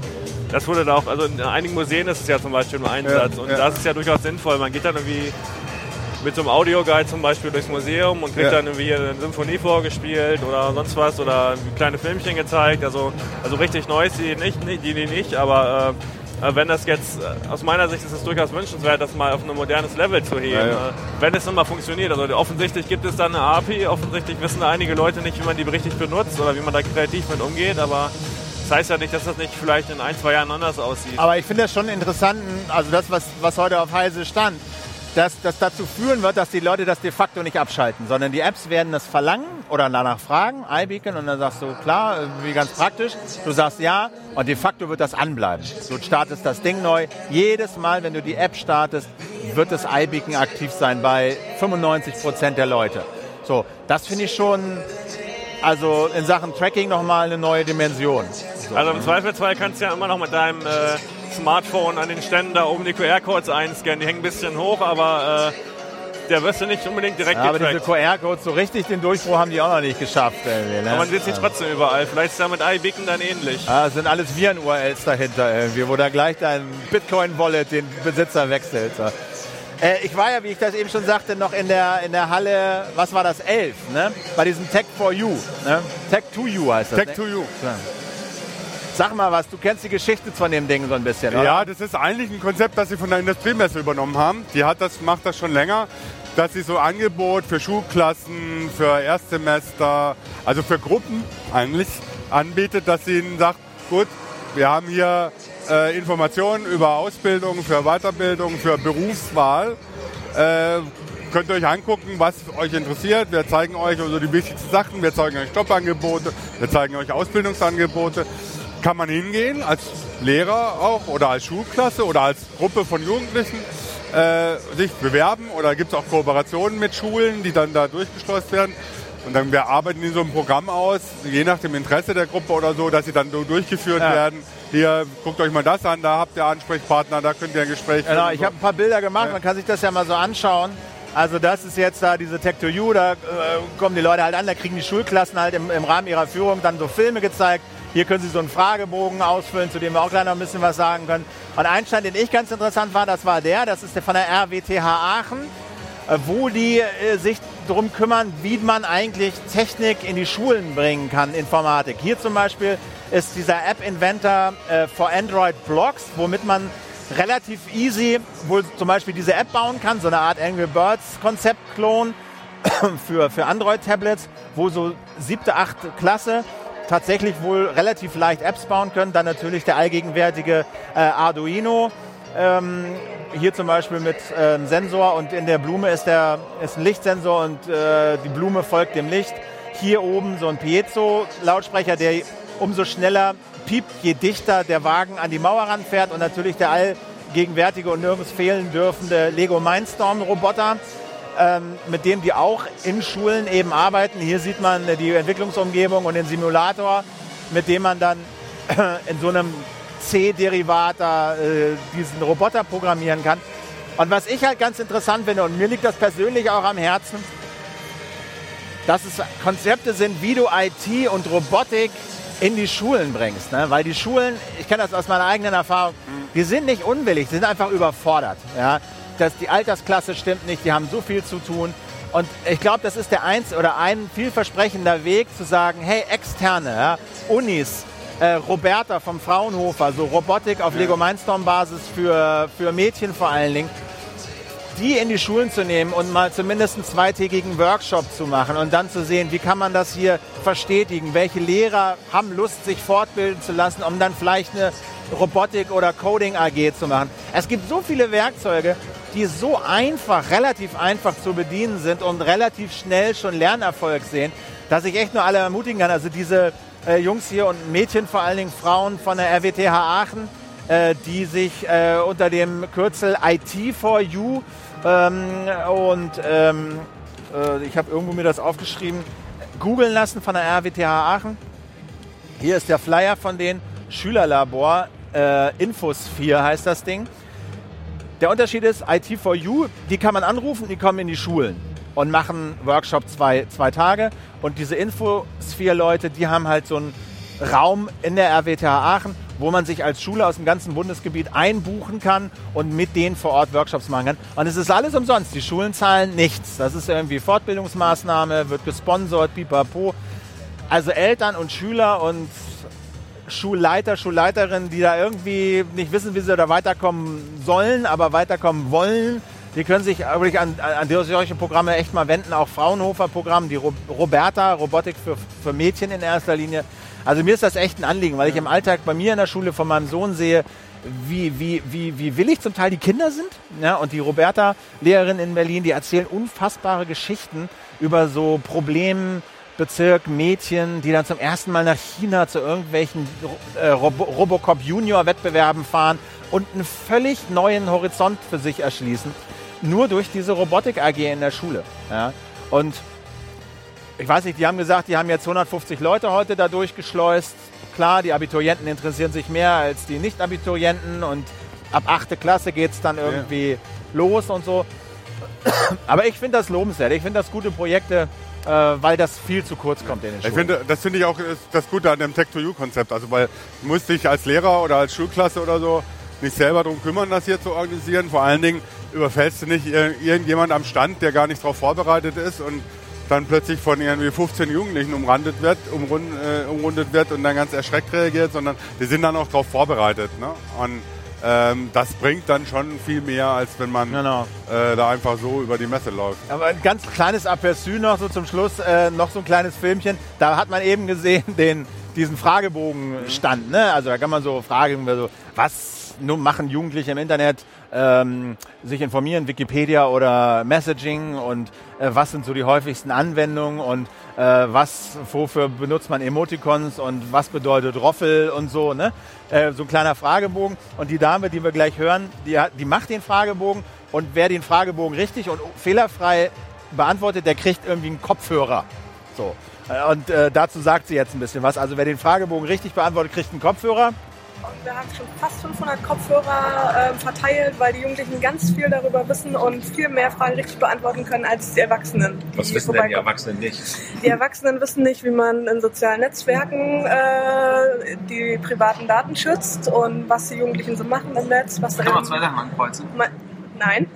das wurde da auch, also in einigen Museen ist es ja zum Beispiel im Einsatz
Ja,
und
ja.
das ist ja durchaus sinnvoll. Man geht dann irgendwie mit so einem Audioguide zum Beispiel durchs Museum und kriegt
Ja.
dann irgendwie hier eine Symphonie vorgespielt oder sonst was oder kleine Filmchen gezeigt. Also, also richtig neu ist die nicht, die Idee nicht, aber äh, äh, wenn das jetzt, äh, aus meiner Sicht ist es durchaus wünschenswert, das mal auf ein modernes Level zu heben,
Ja, ja.
Äh, wenn es mal funktioniert. Also offensichtlich gibt es dann eine API, offensichtlich wissen da einige Leute nicht, wie man die richtig benutzt oder wie man da kreativ mit umgeht, aber das heißt ja nicht, dass das nicht vielleicht in ein, zwei Jahren anders aussieht.
Aber ich finde das schon interessant, also das, was, was heute auf Heise stand, dass das dazu führen wird, dass die Leute das de facto nicht abschalten, sondern die Apps werden das verlangen oder danach fragen, iBeacon, und dann sagst du, klar, wie ganz praktisch, du sagst ja, und de facto wird das anbleiben. Du startest das Ding neu. Jedes Mal, wenn du die App startest, wird das iBeacon aktiv sein bei 95 Prozent der Leute. So, das finde ich schon, also in Sachen Tracking nochmal eine neue Dimension. So.
Also im Zweifelsfall kannst du ja immer noch mit deinem äh, Smartphone an den Ständen da oben die QR-Codes einscannen. Die hängen ein bisschen hoch, aber äh, der wirst du nicht unbedingt direkt
Ja, aber diese. QR-Codes, so richtig den Durchbruch haben die auch noch nicht geschafft. Irgendwie, ne?
Aber man sieht sie trotzdem überall. Vielleicht ist ja mit iBeacon dann ähnlich.
Ah, es sind alles Viren-URLs dahinter irgendwie, wo da gleich dein Bitcoin-Wallet den Besitzer wechselt. So. Äh, ich war ja, wie ich das eben schon sagte, noch in der, in der Halle, was war das, 11, ne? bei diesem Tech for You. Ne? Tech to You heißt das.
Tech
ne?
to you.
Sag mal was, du kennst die Geschichte von dem Ding so ein bisschen, oder?
Ja, das ist eigentlich ein Konzept, das sie von der Industriemesse übernommen haben. Die hat das, macht das schon länger, dass sie so Angebot für Schulklassen, für Erstsemester, also für Gruppen eigentlich anbietet, dass sie ihnen sagt, gut, wir haben hier äh, Informationen über Ausbildung, für Weiterbildung, für Berufswahl. Äh, könnt ihr euch angucken, was euch interessiert. Wir zeigen euch also die wichtigsten Sachen. Wir zeigen euch Jobangebote, wir zeigen euch Ausbildungsangebote. Kann man hingehen als Lehrer auch oder als Schulklasse oder als Gruppe von Jugendlichen äh, sich bewerben oder gibt es auch Kooperationen mit Schulen, die dann da durchgeschleust werden. Und dann wir arbeiten die so ein Programm aus, je nach dem Interesse der Gruppe oder so, dass sie dann so durchgeführt
Ja.
werden. Hier, guckt euch mal das an, da habt ihr Ansprechpartner, da könnt ihr ein Gespräch
Genau, ich habe ein paar Bilder gemacht,
Ja.
man kann sich das ja mal so anschauen. Also das ist jetzt da diese Tech to You, da äh, kommen die Leute halt an, da kriegen die Schulklassen halt im, im Rahmen ihrer Führung dann so Filme gezeigt. Hier können sie so einen Fragebogen ausfüllen, zu dem wir auch gleich noch ein bisschen was sagen können. Und ein Stand, den ich ganz interessant war, das war der, das ist der von der RWTH Aachen, äh, wo die äh, sich darum kümmern, wie man eigentlich Technik in die Schulen bringen kann, Informatik. Hier zum Beispiel ist dieser App-Inventor äh, for Android Blocks, womit man relativ easy wohl zum Beispiel diese App bauen kann, so eine Art Angry Birds Konzeptklon für, für Android-Tablets, wo so siebte, achte Klasse tatsächlich wohl relativ leicht Apps bauen können. Dann natürlich der allgegenwärtige äh, Arduino. Ähm, hier zum Beispiel mit ähm, Sensor und in der Blume ist, der, ist ein Lichtsensor und äh, die Blume folgt dem Licht. Hier oben so ein Piezo-Lautsprecher, der umso schneller piept, je dichter der Wagen an die Mauer ranfährt und natürlich der allgegenwärtige und nirgends fehlen dürfende Lego Mindstorm-Roboter, mit dem die auch in Schulen eben arbeiten. Hier sieht man äh, die Entwicklungsumgebung und den Simulator, mit dem man dann in so einem C-Derivat äh, diesen Roboter programmieren kann. Und was ich halt ganz interessant finde, und mir liegt das persönlich auch am Herzen, dass es Konzepte sind, wie du IT und Robotik in die Schulen bringst. Ne? Weil die Schulen, ich kenne das aus meiner eigenen Erfahrung, die sind nicht unwillig, die sind einfach überfordert. Ja? Das, die Altersklasse stimmt nicht, die haben so viel zu tun. Und ich glaube, das ist der eins oder ein vielversprechender Weg zu sagen, hey, externe, ja, Unis, äh, Roberta vom Fraunhofer, so Robotik auf Lego Mindstorm Basis für, für Mädchen vor allen Dingen, die in die Schulen zu nehmen und mal zumindest einen zweitägigen Workshop zu machen und dann zu sehen, wie kann man das hier verstetigen, welche Lehrer haben Lust, sich fortbilden zu lassen, um dann vielleicht eine Robotik- oder Coding-AG zu machen. Es gibt so viele Werkzeuge, die so einfach, relativ einfach zu bedienen sind und relativ schnell schon Lernerfolg sehen, dass ich echt nur alle ermutigen kann. Also diese äh, Jungs hier und Mädchen, vor allen Dingen Frauen von der RWTH Aachen, äh, die sich äh, unter dem Kürzel IT4U ähm, und ähm, äh, ich habe irgendwo mir das aufgeschrieben, googeln lassen von der RWTH Aachen. Hier ist der Flyer von den Schülerlabor, äh, Infosphere heißt das Ding. Der Unterschied ist, IT4U, die kann man anrufen, die kommen in die Schulen und machen Workshop zwei, zwei Tage. Und diese Infosphere-Leute, die haben halt so einen Raum in der RWTH Aachen, wo man sich als Schule aus dem ganzen Bundesgebiet einbuchen kann und mit denen vor Ort Workshops machen kann. Und es ist alles umsonst. Die Schulen zahlen nichts. Das ist irgendwie Fortbildungsmaßnahme, wird gesponsert, pipapo. Also Eltern und Schüler und Schulleiter, Schulleiterinnen, die da irgendwie nicht wissen, wie sie da weiterkommen sollen, aber weiterkommen wollen, die können sich wirklich an, an solche Programme echt mal wenden. Auch Fraunhofer-Programm, die Ro Roberta, Robotik für, für Mädchen in erster Linie. Also mir ist das echt ein Anliegen, weil ich im Alltag bei mir in der Schule von meinem Sohn sehe, wie, wie, wie, wie willig zum Teil die Kinder sind. Ja, und die Roberta, Lehrerin in Berlin, die erzählen unfassbare Geschichten über so Problembezirk Mädchen, die dann zum ersten Mal nach China zu irgendwelchen äh, Rob Robocop Junior Wettbewerben fahren und einen völlig neuen Horizont für sich erschließen. Nur durch diese Robotik AG in der Schule. Ja. Und ich weiß nicht, die haben gesagt, die haben jetzt 150 Leute heute da durchgeschleust. Klar, die Abiturienten interessieren sich mehr als die Nicht-Abiturienten und ab 8. Klasse geht es dann irgendwie los und so. Aber ich finde das lobenswert. Ich finde das gute Projekte, äh, weil das viel zu kurz kommt in den
Ich
Schulen.
finde, das finde ich auch ist das Gute an dem Tech-to-You-Konzept. Also, weil du musst dich als Lehrer oder als Schulklasse oder so nicht selber darum kümmern, das hier zu organisieren. Vor allen Dingen überfällst du nicht ir- irgendjemand am Stand, der gar nicht darauf vorbereitet ist und dann plötzlich von irgendwie 15 Jugendlichen umrandet wird, umrund, äh, umrundet wird und dann ganz erschreckt reagiert, sondern die sind dann auch darauf vorbereitet. Ne? Und ähm, das bringt dann schon viel mehr, als wenn man
Genau.
äh, da einfach so über die Messe läuft.
Aber ein ganz kleines Aperçu noch so zum Schluss, äh, noch so ein kleines Filmchen. Da hat man eben gesehen, den, diesen Fragebogenstand. Ne? Also da kann man so fragen, so, was nun machen Jugendliche im Internet, ähm, sich informieren, Wikipedia oder Messaging und äh, was sind so die häufigsten Anwendungen und äh, was, wofür benutzt man Emoticons und was bedeutet Roffel und so. Ne? Äh, so ein kleiner Fragebogen. Und die Dame, die wir gleich hören, die, die macht den Fragebogen und wer den Fragebogen richtig und fehlerfrei beantwortet, der kriegt irgendwie einen Kopfhörer. So. Äh, Und äh, dazu sagt sie jetzt ein bisschen was. Also wer den Fragebogen richtig beantwortet, kriegt einen Kopfhörer.
Und wir haben schon fast 500 Kopfhörer äh, verteilt, weil die Jugendlichen ganz viel darüber wissen und viel mehr Fragen richtig beantworten können als die Erwachsenen.
Was
die
wissen denn die. Erwachsenen nicht?
Die Erwachsenen wissen nicht, wie man in sozialen Netzwerken äh, die privaten Daten schützt und was die Jugendlichen so machen im Netz. Was
Kann man
ähm,
zwei Sachen ankreuzen?
Nein.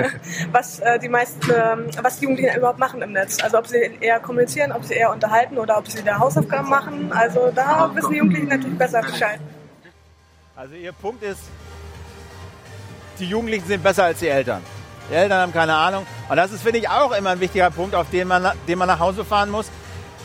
was äh, die meisten, ähm, was die Jugendlichen überhaupt machen im Netz. Also ob sie eher kommunizieren, ob sie eher unterhalten oder ob sie da Hausaufgaben machen. Also da wissen die Jugendlichen natürlich besser Bescheid.
Also ihr Punkt ist, die Jugendlichen sind besser als die Eltern. Die Eltern haben keine Ahnung. Und das ist, finde ich, auch immer ein wichtiger Punkt, auf den man, den man nach Hause fahren muss.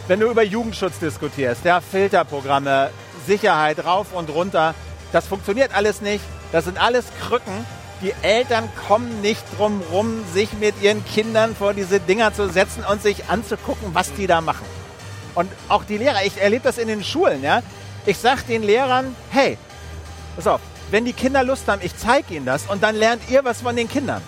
Wenn du über Jugendschutz diskutierst, ja, Filterprogramme, Sicherheit rauf und runter, das funktioniert alles nicht. Das sind alles Krücken. Die Eltern kommen nicht drum rum, sich mit ihren Kindern vor diese Dinger zu setzen und sich anzugucken, was die da machen. Und auch die Lehrer, ich erlebe das in den Schulen, ja. Ich sage den Lehrern, hey, pass auf, wenn die Kinder Lust haben, ich zeige ihnen das und dann lernt ihr was von den Kindern.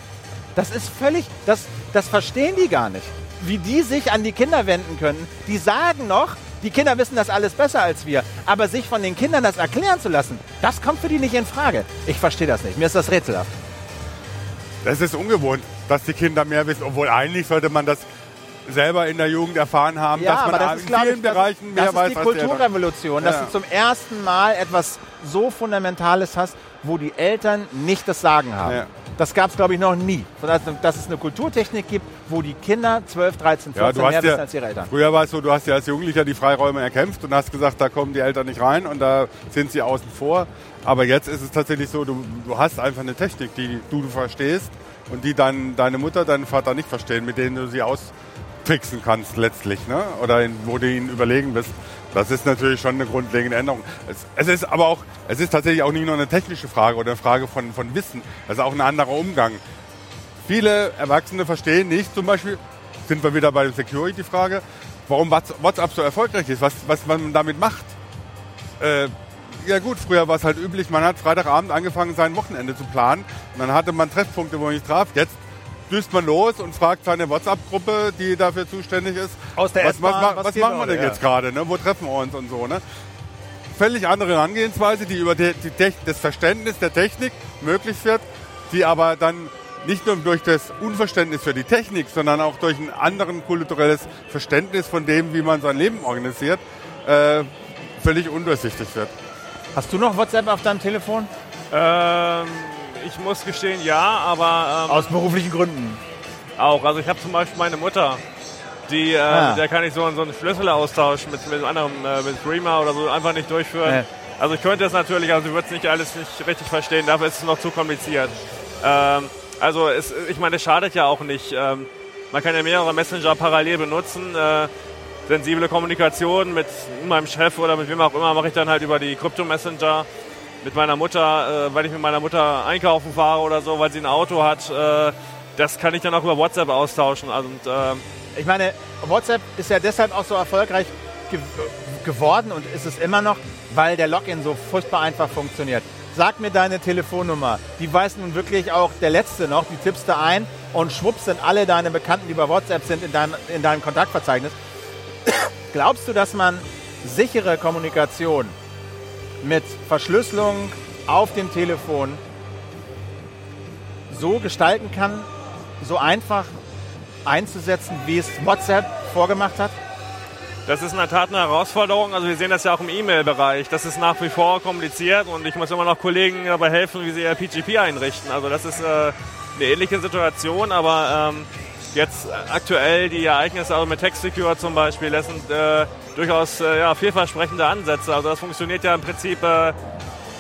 Das ist völlig, das, das verstehen die gar nicht. Wie die sich an die Kinder wenden können. Die sagen noch, die Kinder wissen das alles besser als wir. Aber sich von den Kindern das erklären zu lassen, das kommt für die nicht in Frage. Ich verstehe das nicht. Mir ist das rätselhaft.
Das ist ungewohnt, dass die Kinder mehr wissen, obwohl eigentlich sollte man das selber in der Jugend erfahren haben, dass man in
glaub
vielen
das
Bereichen
ist,
mehr
das
weiß
ist die. Kulturrevolution, dass
Ja.
du zum ersten Mal etwas so Fundamentales hast, wo die Eltern nicht das Sagen haben.
Ja.
Das gab es, glaube ich, noch nie. Dass, es eine Kulturtechnik gibt, wo die Kinder 12, 13, 14
Ja,
mehr wissen
ja,
als ihre Eltern.
früher war es so, du hast ja als Jugendlicher die Freiräume erkämpft und hast gesagt, da kommen die Eltern nicht rein und da sind sie außen vor. Aber jetzt ist es tatsächlich so, du, du hast einfach eine Technik, die du, du verstehst und die dann deine Mutter, dein Vater nicht verstehen, mit denen du sie austricksen kannst letztlich, ne? oder in, wo du ihnen überlegen bist. Das ist natürlich schon eine grundlegende Änderung. Es, es ist aber auch, es ist tatsächlich auch nicht nur eine technische Frage oder eine Frage von, von Wissen. Es ist auch ein anderer Umgang. Viele Erwachsene verstehen nicht, zum Beispiel, sind wir wieder bei der Security-Frage, warum Whats- WhatsApp so erfolgreich ist, was, was man damit macht. Äh, ja gut, früher war es halt üblich, man hat Freitagabend angefangen, sein Wochenende zu planen. Und dann hatte man Treffpunkte, wo man sich traf. Jetzt düst man los und fragt seine WhatsApp-Gruppe, die dafür zuständig ist,
Aus der
was, was, was,
was
machen wir denn
ja.
jetzt gerade, ne? wo treffen wir uns und so. Ne? Völlig andere Herangehensweise, die über die, die, das Verständnis der Technik möglich wird, die aber dann nicht nur durch das Unverständnis für die Technik, sondern auch durch ein anderen kulturelles Verständnis von dem, wie man sein Leben organisiert, äh, völlig undurchsichtig wird.
Hast du noch WhatsApp auf deinem Telefon?
Ähm, ich muss gestehen, ja, aber ähm,
Aus beruflichen Gründen.
auch. Also ich habe zum Beispiel meine Mutter, die, äh,
Ah.
der kann ich so, so einen Schlüsselaustausch mit, mit einem anderen, äh, mit Streamer oder so einfach nicht durchführen.
Nee.
Also ich könnte es natürlich, also sie wird es nicht alles nicht richtig verstehen, dafür ist es noch zu kompliziert. Ähm, also es, ich meine, es schadet ja auch nicht. Ähm, man kann ja mehrere Messenger parallel benutzen. Äh, sensible Kommunikation mit meinem Chef oder mit wem auch immer mache ich dann halt über die Krypto-Messenger. Mit meiner Mutter, äh, weil ich mit meiner Mutter einkaufen fahre oder so, weil sie ein Auto hat, äh, das kann ich dann auch über WhatsApp austauschen. Also, und, ähm,
Ich meine, WhatsApp ist ja deshalb auch so erfolgreich ge geworden und ist es immer noch, weil der Login so furchtbar einfach funktioniert. Sag mir deine Telefonnummer. Die weiß nun wirklich auch der Letzte noch. Die tippst du ein und schwupps sind alle deine Bekannten, die bei WhatsApp sind, in, dein, in deinem Kontaktverzeichnis. Glaubst du, dass man sichere Kommunikation mit Verschlüsselung auf dem Telefon so gestalten kann, so einfach einzusetzen, wie es WhatsApp vorgemacht hat?
Das ist in der Tat eine Herausforderung. Also wir sehen das ja auch im E-Mail-Bereich. Das ist nach wie vor kompliziert und ich muss immer noch Kollegen dabei helfen, wie sie ihr PGP einrichten. Also das ist äh, eine ähnliche Situation, aber ähm, jetzt aktuell die Ereignisse also mit TextSecure zum Beispiel, das sind äh, durchaus äh, ja, vielversprechende Ansätze. Also das funktioniert ja im Prinzip, äh,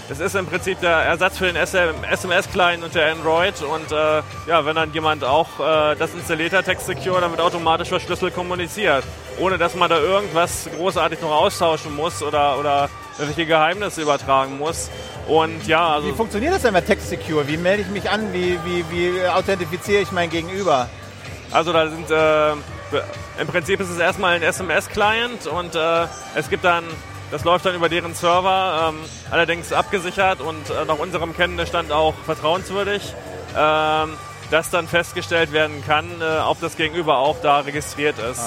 es ist im Prinzip der Ersatz für den SMS-Client und der Android und äh, ja, wenn dann jemand auch äh, das installiert hat, TextSecure, dann wird automatisch verschlüsselt kommuniziert, ohne dass man da irgendwas großartig noch austauschen muss oder, oder irgendwelche Geheimnisse übertragen muss. Und ja, also
Wie funktioniert das denn mit Text Secure? Wie melde ich mich an? Wie, wie, wie authentifiziere ich mein Gegenüber?
Also da sind äh, im Prinzip ist es erstmal ein SMS-Client und äh, es gibt dann, das läuft dann über deren Server, ähm, allerdings abgesichert und äh, nach unserem Kenntnisstand auch vertrauenswürdig, ähm, dass dann festgestellt werden kann, äh, ob das Gegenüber auch da registriert ist.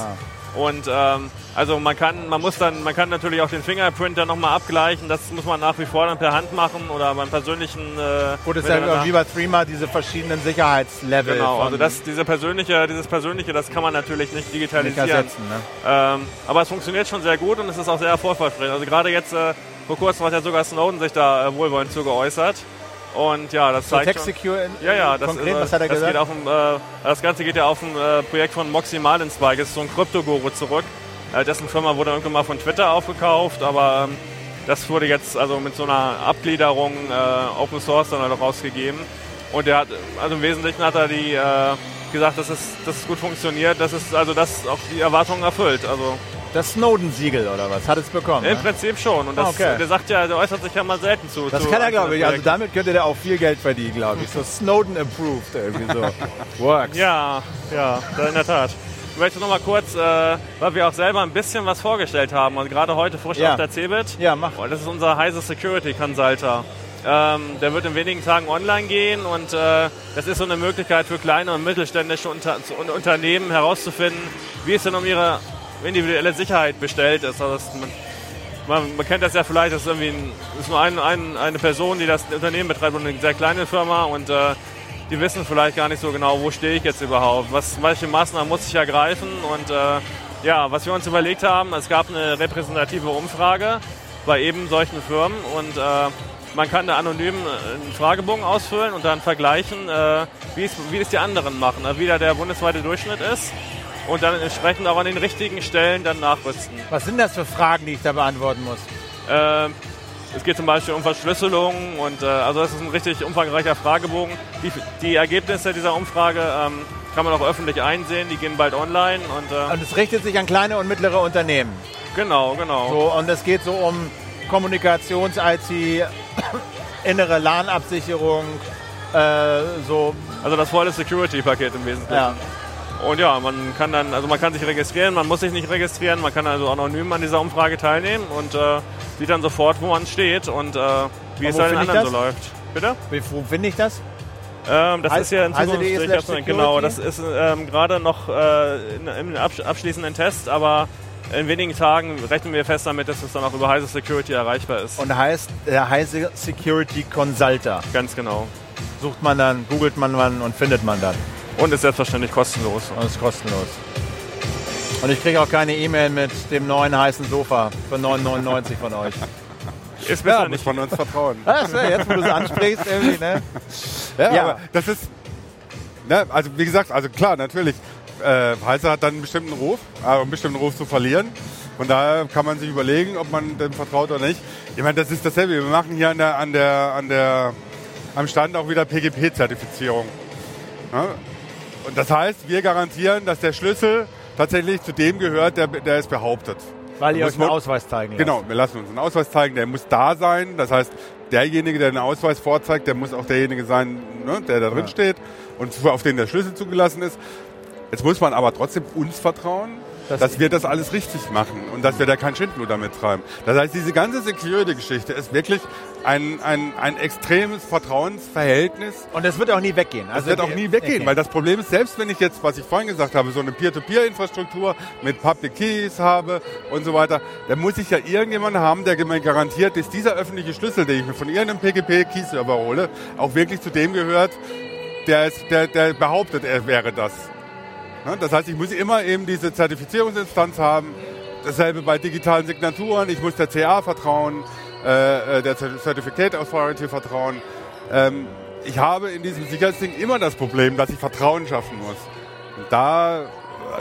Und ähm, also man kann, man muss dann, man kann natürlich auch den Fingerprint dann nochmal abgleichen. Das muss man nach wie vor dann per Hand machen oder beim persönlichen. Äh,
Gut, es ist ja wie bei Threema diese verschiedenen Sicherheitslevel.
Genau, also das, diese persönliche, dieses persönliche, das kann man natürlich nicht digitalisieren.
Nicht ersetzen, ne?
ähm, aber es funktioniert schon sehr gut und es ist auch sehr erfolgversprechend. Also gerade jetzt äh, vor kurzem hat ja sogar Snowden sich da äh, wohlwollend zu geäußert. Und ja, das
so
zeigt schon,
Secure in,
ja, ja, das,
konkret,
ist,
was hat er
das,
gesagt?
geht auf ein, äh, das Ganze geht ja auf ein äh, Projekt von Moxie Marlinspike, das ist so ein Kryptoguru zurück. Äh, dessen Firma wurde irgendwann mal von Twitter aufgekauft, aber ähm, das wurde jetzt also mit so einer Abgliederung äh, Open Source dann halt rausgegeben. Und er hat, also im Wesentlichen hat er die äh, gesagt, dass es, dass es gut funktioniert, dass es also das auch die Erwartungen erfüllt. Also
Das Snowden-Siegel oder was? Hat es bekommen?
im
ne?
Prinzip schon. Und das,
Ah, okay.
der sagt ja, der äußert sich ja mal selten zu.
Das
zu
kann er, glaube ich. Also damit könnte der auch viel Geld verdienen, glaube ich. So Snowden approved irgendwie so. Works.
Ja, ja, in der Tat. Ich möchte noch mal kurz, äh, weil wir auch selber ein bisschen was vorgestellt haben und gerade heute frisch
Ja.
auf der CeBIT.
Ja, mach.
Und das ist unser Heise Security Consulter. Ähm, der wird in wenigen Tagen online gehen und äh, das ist so eine Möglichkeit für kleine und mittelständische Unter Unternehmen herauszufinden, wie es denn um ihre individuelle Sicherheit bestellt ist. Also man, man, man kennt das ja vielleicht, das ist irgendwie ein, ist nur ein, ein, eine Person, die das Unternehmen betreibt und eine sehr kleine Firma und äh, die wissen vielleicht gar nicht so genau, wo stehe ich jetzt überhaupt, was, welche Maßnahmen muss ich ergreifen und äh, ja, was wir uns überlegt haben, es gab eine repräsentative Umfrage bei eben solchen Firmen und äh, man kann da anonym einen Fragebogen ausfüllen und dann vergleichen, äh, wie, es, wie es die anderen machen, also wie da der bundesweite Durchschnitt ist und dann entsprechend auch an den richtigen Stellen dann nachrüsten.
Was sind das für Fragen, die ich da beantworten muss?
Ähm, es geht zum Beispiel um Verschlüsselung und äh, also das ist ein richtig umfangreicher Fragebogen. Die, die Ergebnisse dieser Umfrage ähm, kann man auch öffentlich einsehen, die gehen bald online und äh,
Und es richtet sich an kleine und mittlere Unternehmen.
genau, genau.
So, und es geht so um Kommunikations-IT, innere LAN-Absicherung, äh, so,
Also das volle Security-Paket im Wesentlichen.
ja.
Und ja, man kann dann, also man kann sich registrieren, man muss sich nicht registrieren, man kann also anonym an dieser Umfrage teilnehmen und äh, sieht dann sofort, wo man steht und äh, wie es bei den
finde ich
anderen so läuft. Bitte?
Wo finde ich das?
Ähm, das
Heise-
ist ja in Zukunft drin. Genau, das ist ähm, gerade noch äh, in, im absch abschließenden Test, aber in wenigen Tagen rechnen wir fest damit, dass es dann auch über Heise Security erreichbar ist.
Und heißt der Heise Security Consulter.
Ganz genau.
Sucht man dann, googelt man dann und findet man dann.
Und ist selbstverständlich kostenlos.
Und ist kostenlos. Und ich kriege auch keine E-Mail mit dem neuen heißen Sofa für 9,99 von euch.
Ist
Ja,
besser
muss
nicht.
man uns vertrauen.
Das ist ja jetzt, wo du es ansprichst, irgendwie, ne?
Ja,
Ja.
aber das ist, ne, also wie gesagt, also klar, natürlich, äh, Heise hat dann einen bestimmten Ruf, äh, einen bestimmten Ruf zu verlieren. Von daher kann man sich überlegen, ob man dem vertraut oder nicht. Ich meine, das ist dasselbe. Wir machen hier an der, an der, an der, am Stand auch wieder PGP-Zertifizierung. Ja? Und das heißt, wir garantieren, dass der Schlüssel tatsächlich zu dem gehört, der, der es behauptet.
Weil ihr euch einen Ausweis zeigen.
Genau, wir lassen uns einen Ausweis zeigen, der muss da sein. Das heißt, derjenige, der den Ausweis vorzeigt, der muss auch derjenige sein, ne, der da drin steht und auf den der Schlüssel zugelassen ist. Jetzt muss man aber trotzdem uns vertrauen,
Das-
dass wir das alles richtig machen und dass wir da kein Schindluder damit treiben. Das heißt, diese ganze Security-Geschichte ist wirklich ein, ein, ein extremes Vertrauensverhältnis
Und es wird auch nie weggehen.
das wird auch nie weggehen,
Okay.
weil das Problem ist, selbst wenn ich jetzt, was ich vorhin gesagt habe, so eine Peer-to-Peer-Infrastruktur mit Public Keys habe und so weiter, dann muss ich ja irgendjemanden haben, der mir garantiert, dass dieser öffentliche Schlüssel, den ich mir von irgendeinem PGP-Key-Server hole, auch wirklich zu dem gehört, der, es, der, der behauptet, er wäre das. Ne? Das heißt, ich muss immer eben diese Zertifizierungsinstanz haben. Dasselbe bei digitalen Signaturen. Ich muss der CA vertrauen, äh, äh, der Certificate Authority vertrauen. Ähm, ich habe in diesem Sicherheitsding immer das Problem, dass ich Vertrauen schaffen muss. Und da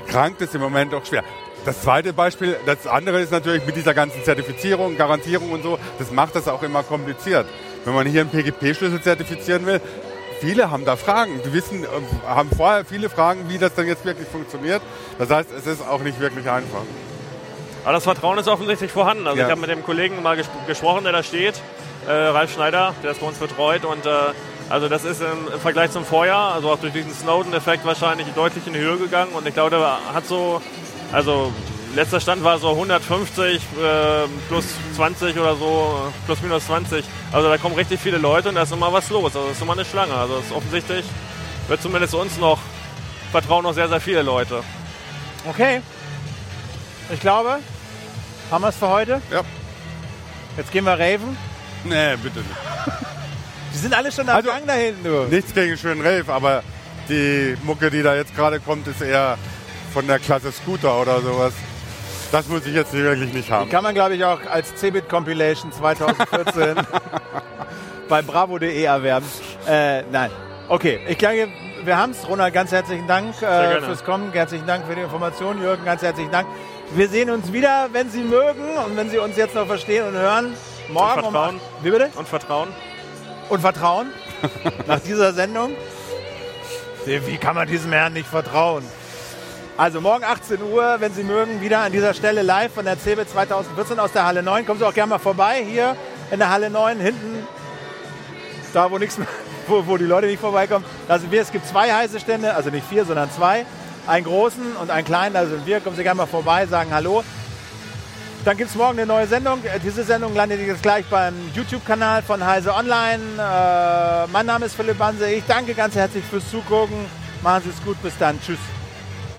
krankt es im Moment auch schwer. Das zweite Beispiel, das andere ist natürlich mit dieser ganzen Zertifizierung, Garantierung und so, das macht das auch immer kompliziert. Wenn man hier einen PGP-Schlüssel zertifizieren will, viele haben da Fragen. Die wissen, äh, haben vorher viele Fragen, wie das dann jetzt wirklich funktioniert. Das heißt, es ist auch nicht wirklich einfach.
Aber das Vertrauen ist offensichtlich vorhanden. Also
Ja.
ich habe mit dem Kollegen mal ges gesprochen, der da steht, äh, Ralf Schneider, der das bei uns betreut. Und äh, also das ist im, im Vergleich zum Vorjahr, also auch durch diesen Snowden-Effekt wahrscheinlich deutlich in die Höhe gegangen. Und ich glaube, der hat so, also letzter Stand war so 150 äh, plus 20 oder so, plus minus 20. Also da kommen richtig viele Leute und da ist immer was los. Also das ist immer eine Schlange. Also das ist offensichtlich, wird zumindest uns noch, vertrauen noch sehr, sehr viele Leute.
Okay. Ich glaube, haben wir es für heute.
Ja.
Jetzt gehen wir raven.
Nee, bitte nicht.
Die sind alle schon am
Also-
Gang da hinten, du.
Nichts gegen schönen Rave, aber die Mucke, die da jetzt gerade kommt, ist eher von der Klasse Scooter oder sowas. Das muss ich jetzt wirklich nicht haben.
Kann man, glaube ich, auch als Cebit Compilation 2014 bei bravo.de erwerben. Äh, nein. Okay, ich glaube, wir haben es. Ronald, ganz herzlichen Dank äh, fürs Kommen. Herzlichen Dank für die Information. Jürgen, ganz herzlichen Dank. Wir sehen uns wieder, wenn Sie mögen und wenn Sie uns jetzt noch verstehen und hören. Morgen um
vertrauen.
acht- Wie bitte?
Und Vertrauen.
Und Vertrauen. Nach dieser Sendung. Wie kann man diesem Herrn nicht vertrauen? Also morgen 18 Uhr, wenn Sie mögen, wieder an dieser Stelle live von der CeBIT 2014 aus der Halle 9. Kommen Sie auch gerne mal vorbei, hier in der Halle 9, hinten, da wo nichts mehr, wo, wo die Leute nicht vorbeikommen. Da sind wir, es gibt zwei heiße Stände, also nicht vier, sondern zwei. Einen großen und einen kleinen, da sind wir. Kommen Sie gerne mal vorbei, sagen Hallo. Dann gibt es morgen eine neue Sendung. Äh, Diese Sendung landet jetzt gleich beim YouTube-Kanal von Heise Online. Äh, mein Name ist Philipp Banse. Ich danke ganz herzlich fürs Zugucken. Machen Sie es gut. Bis dann. Tschüss.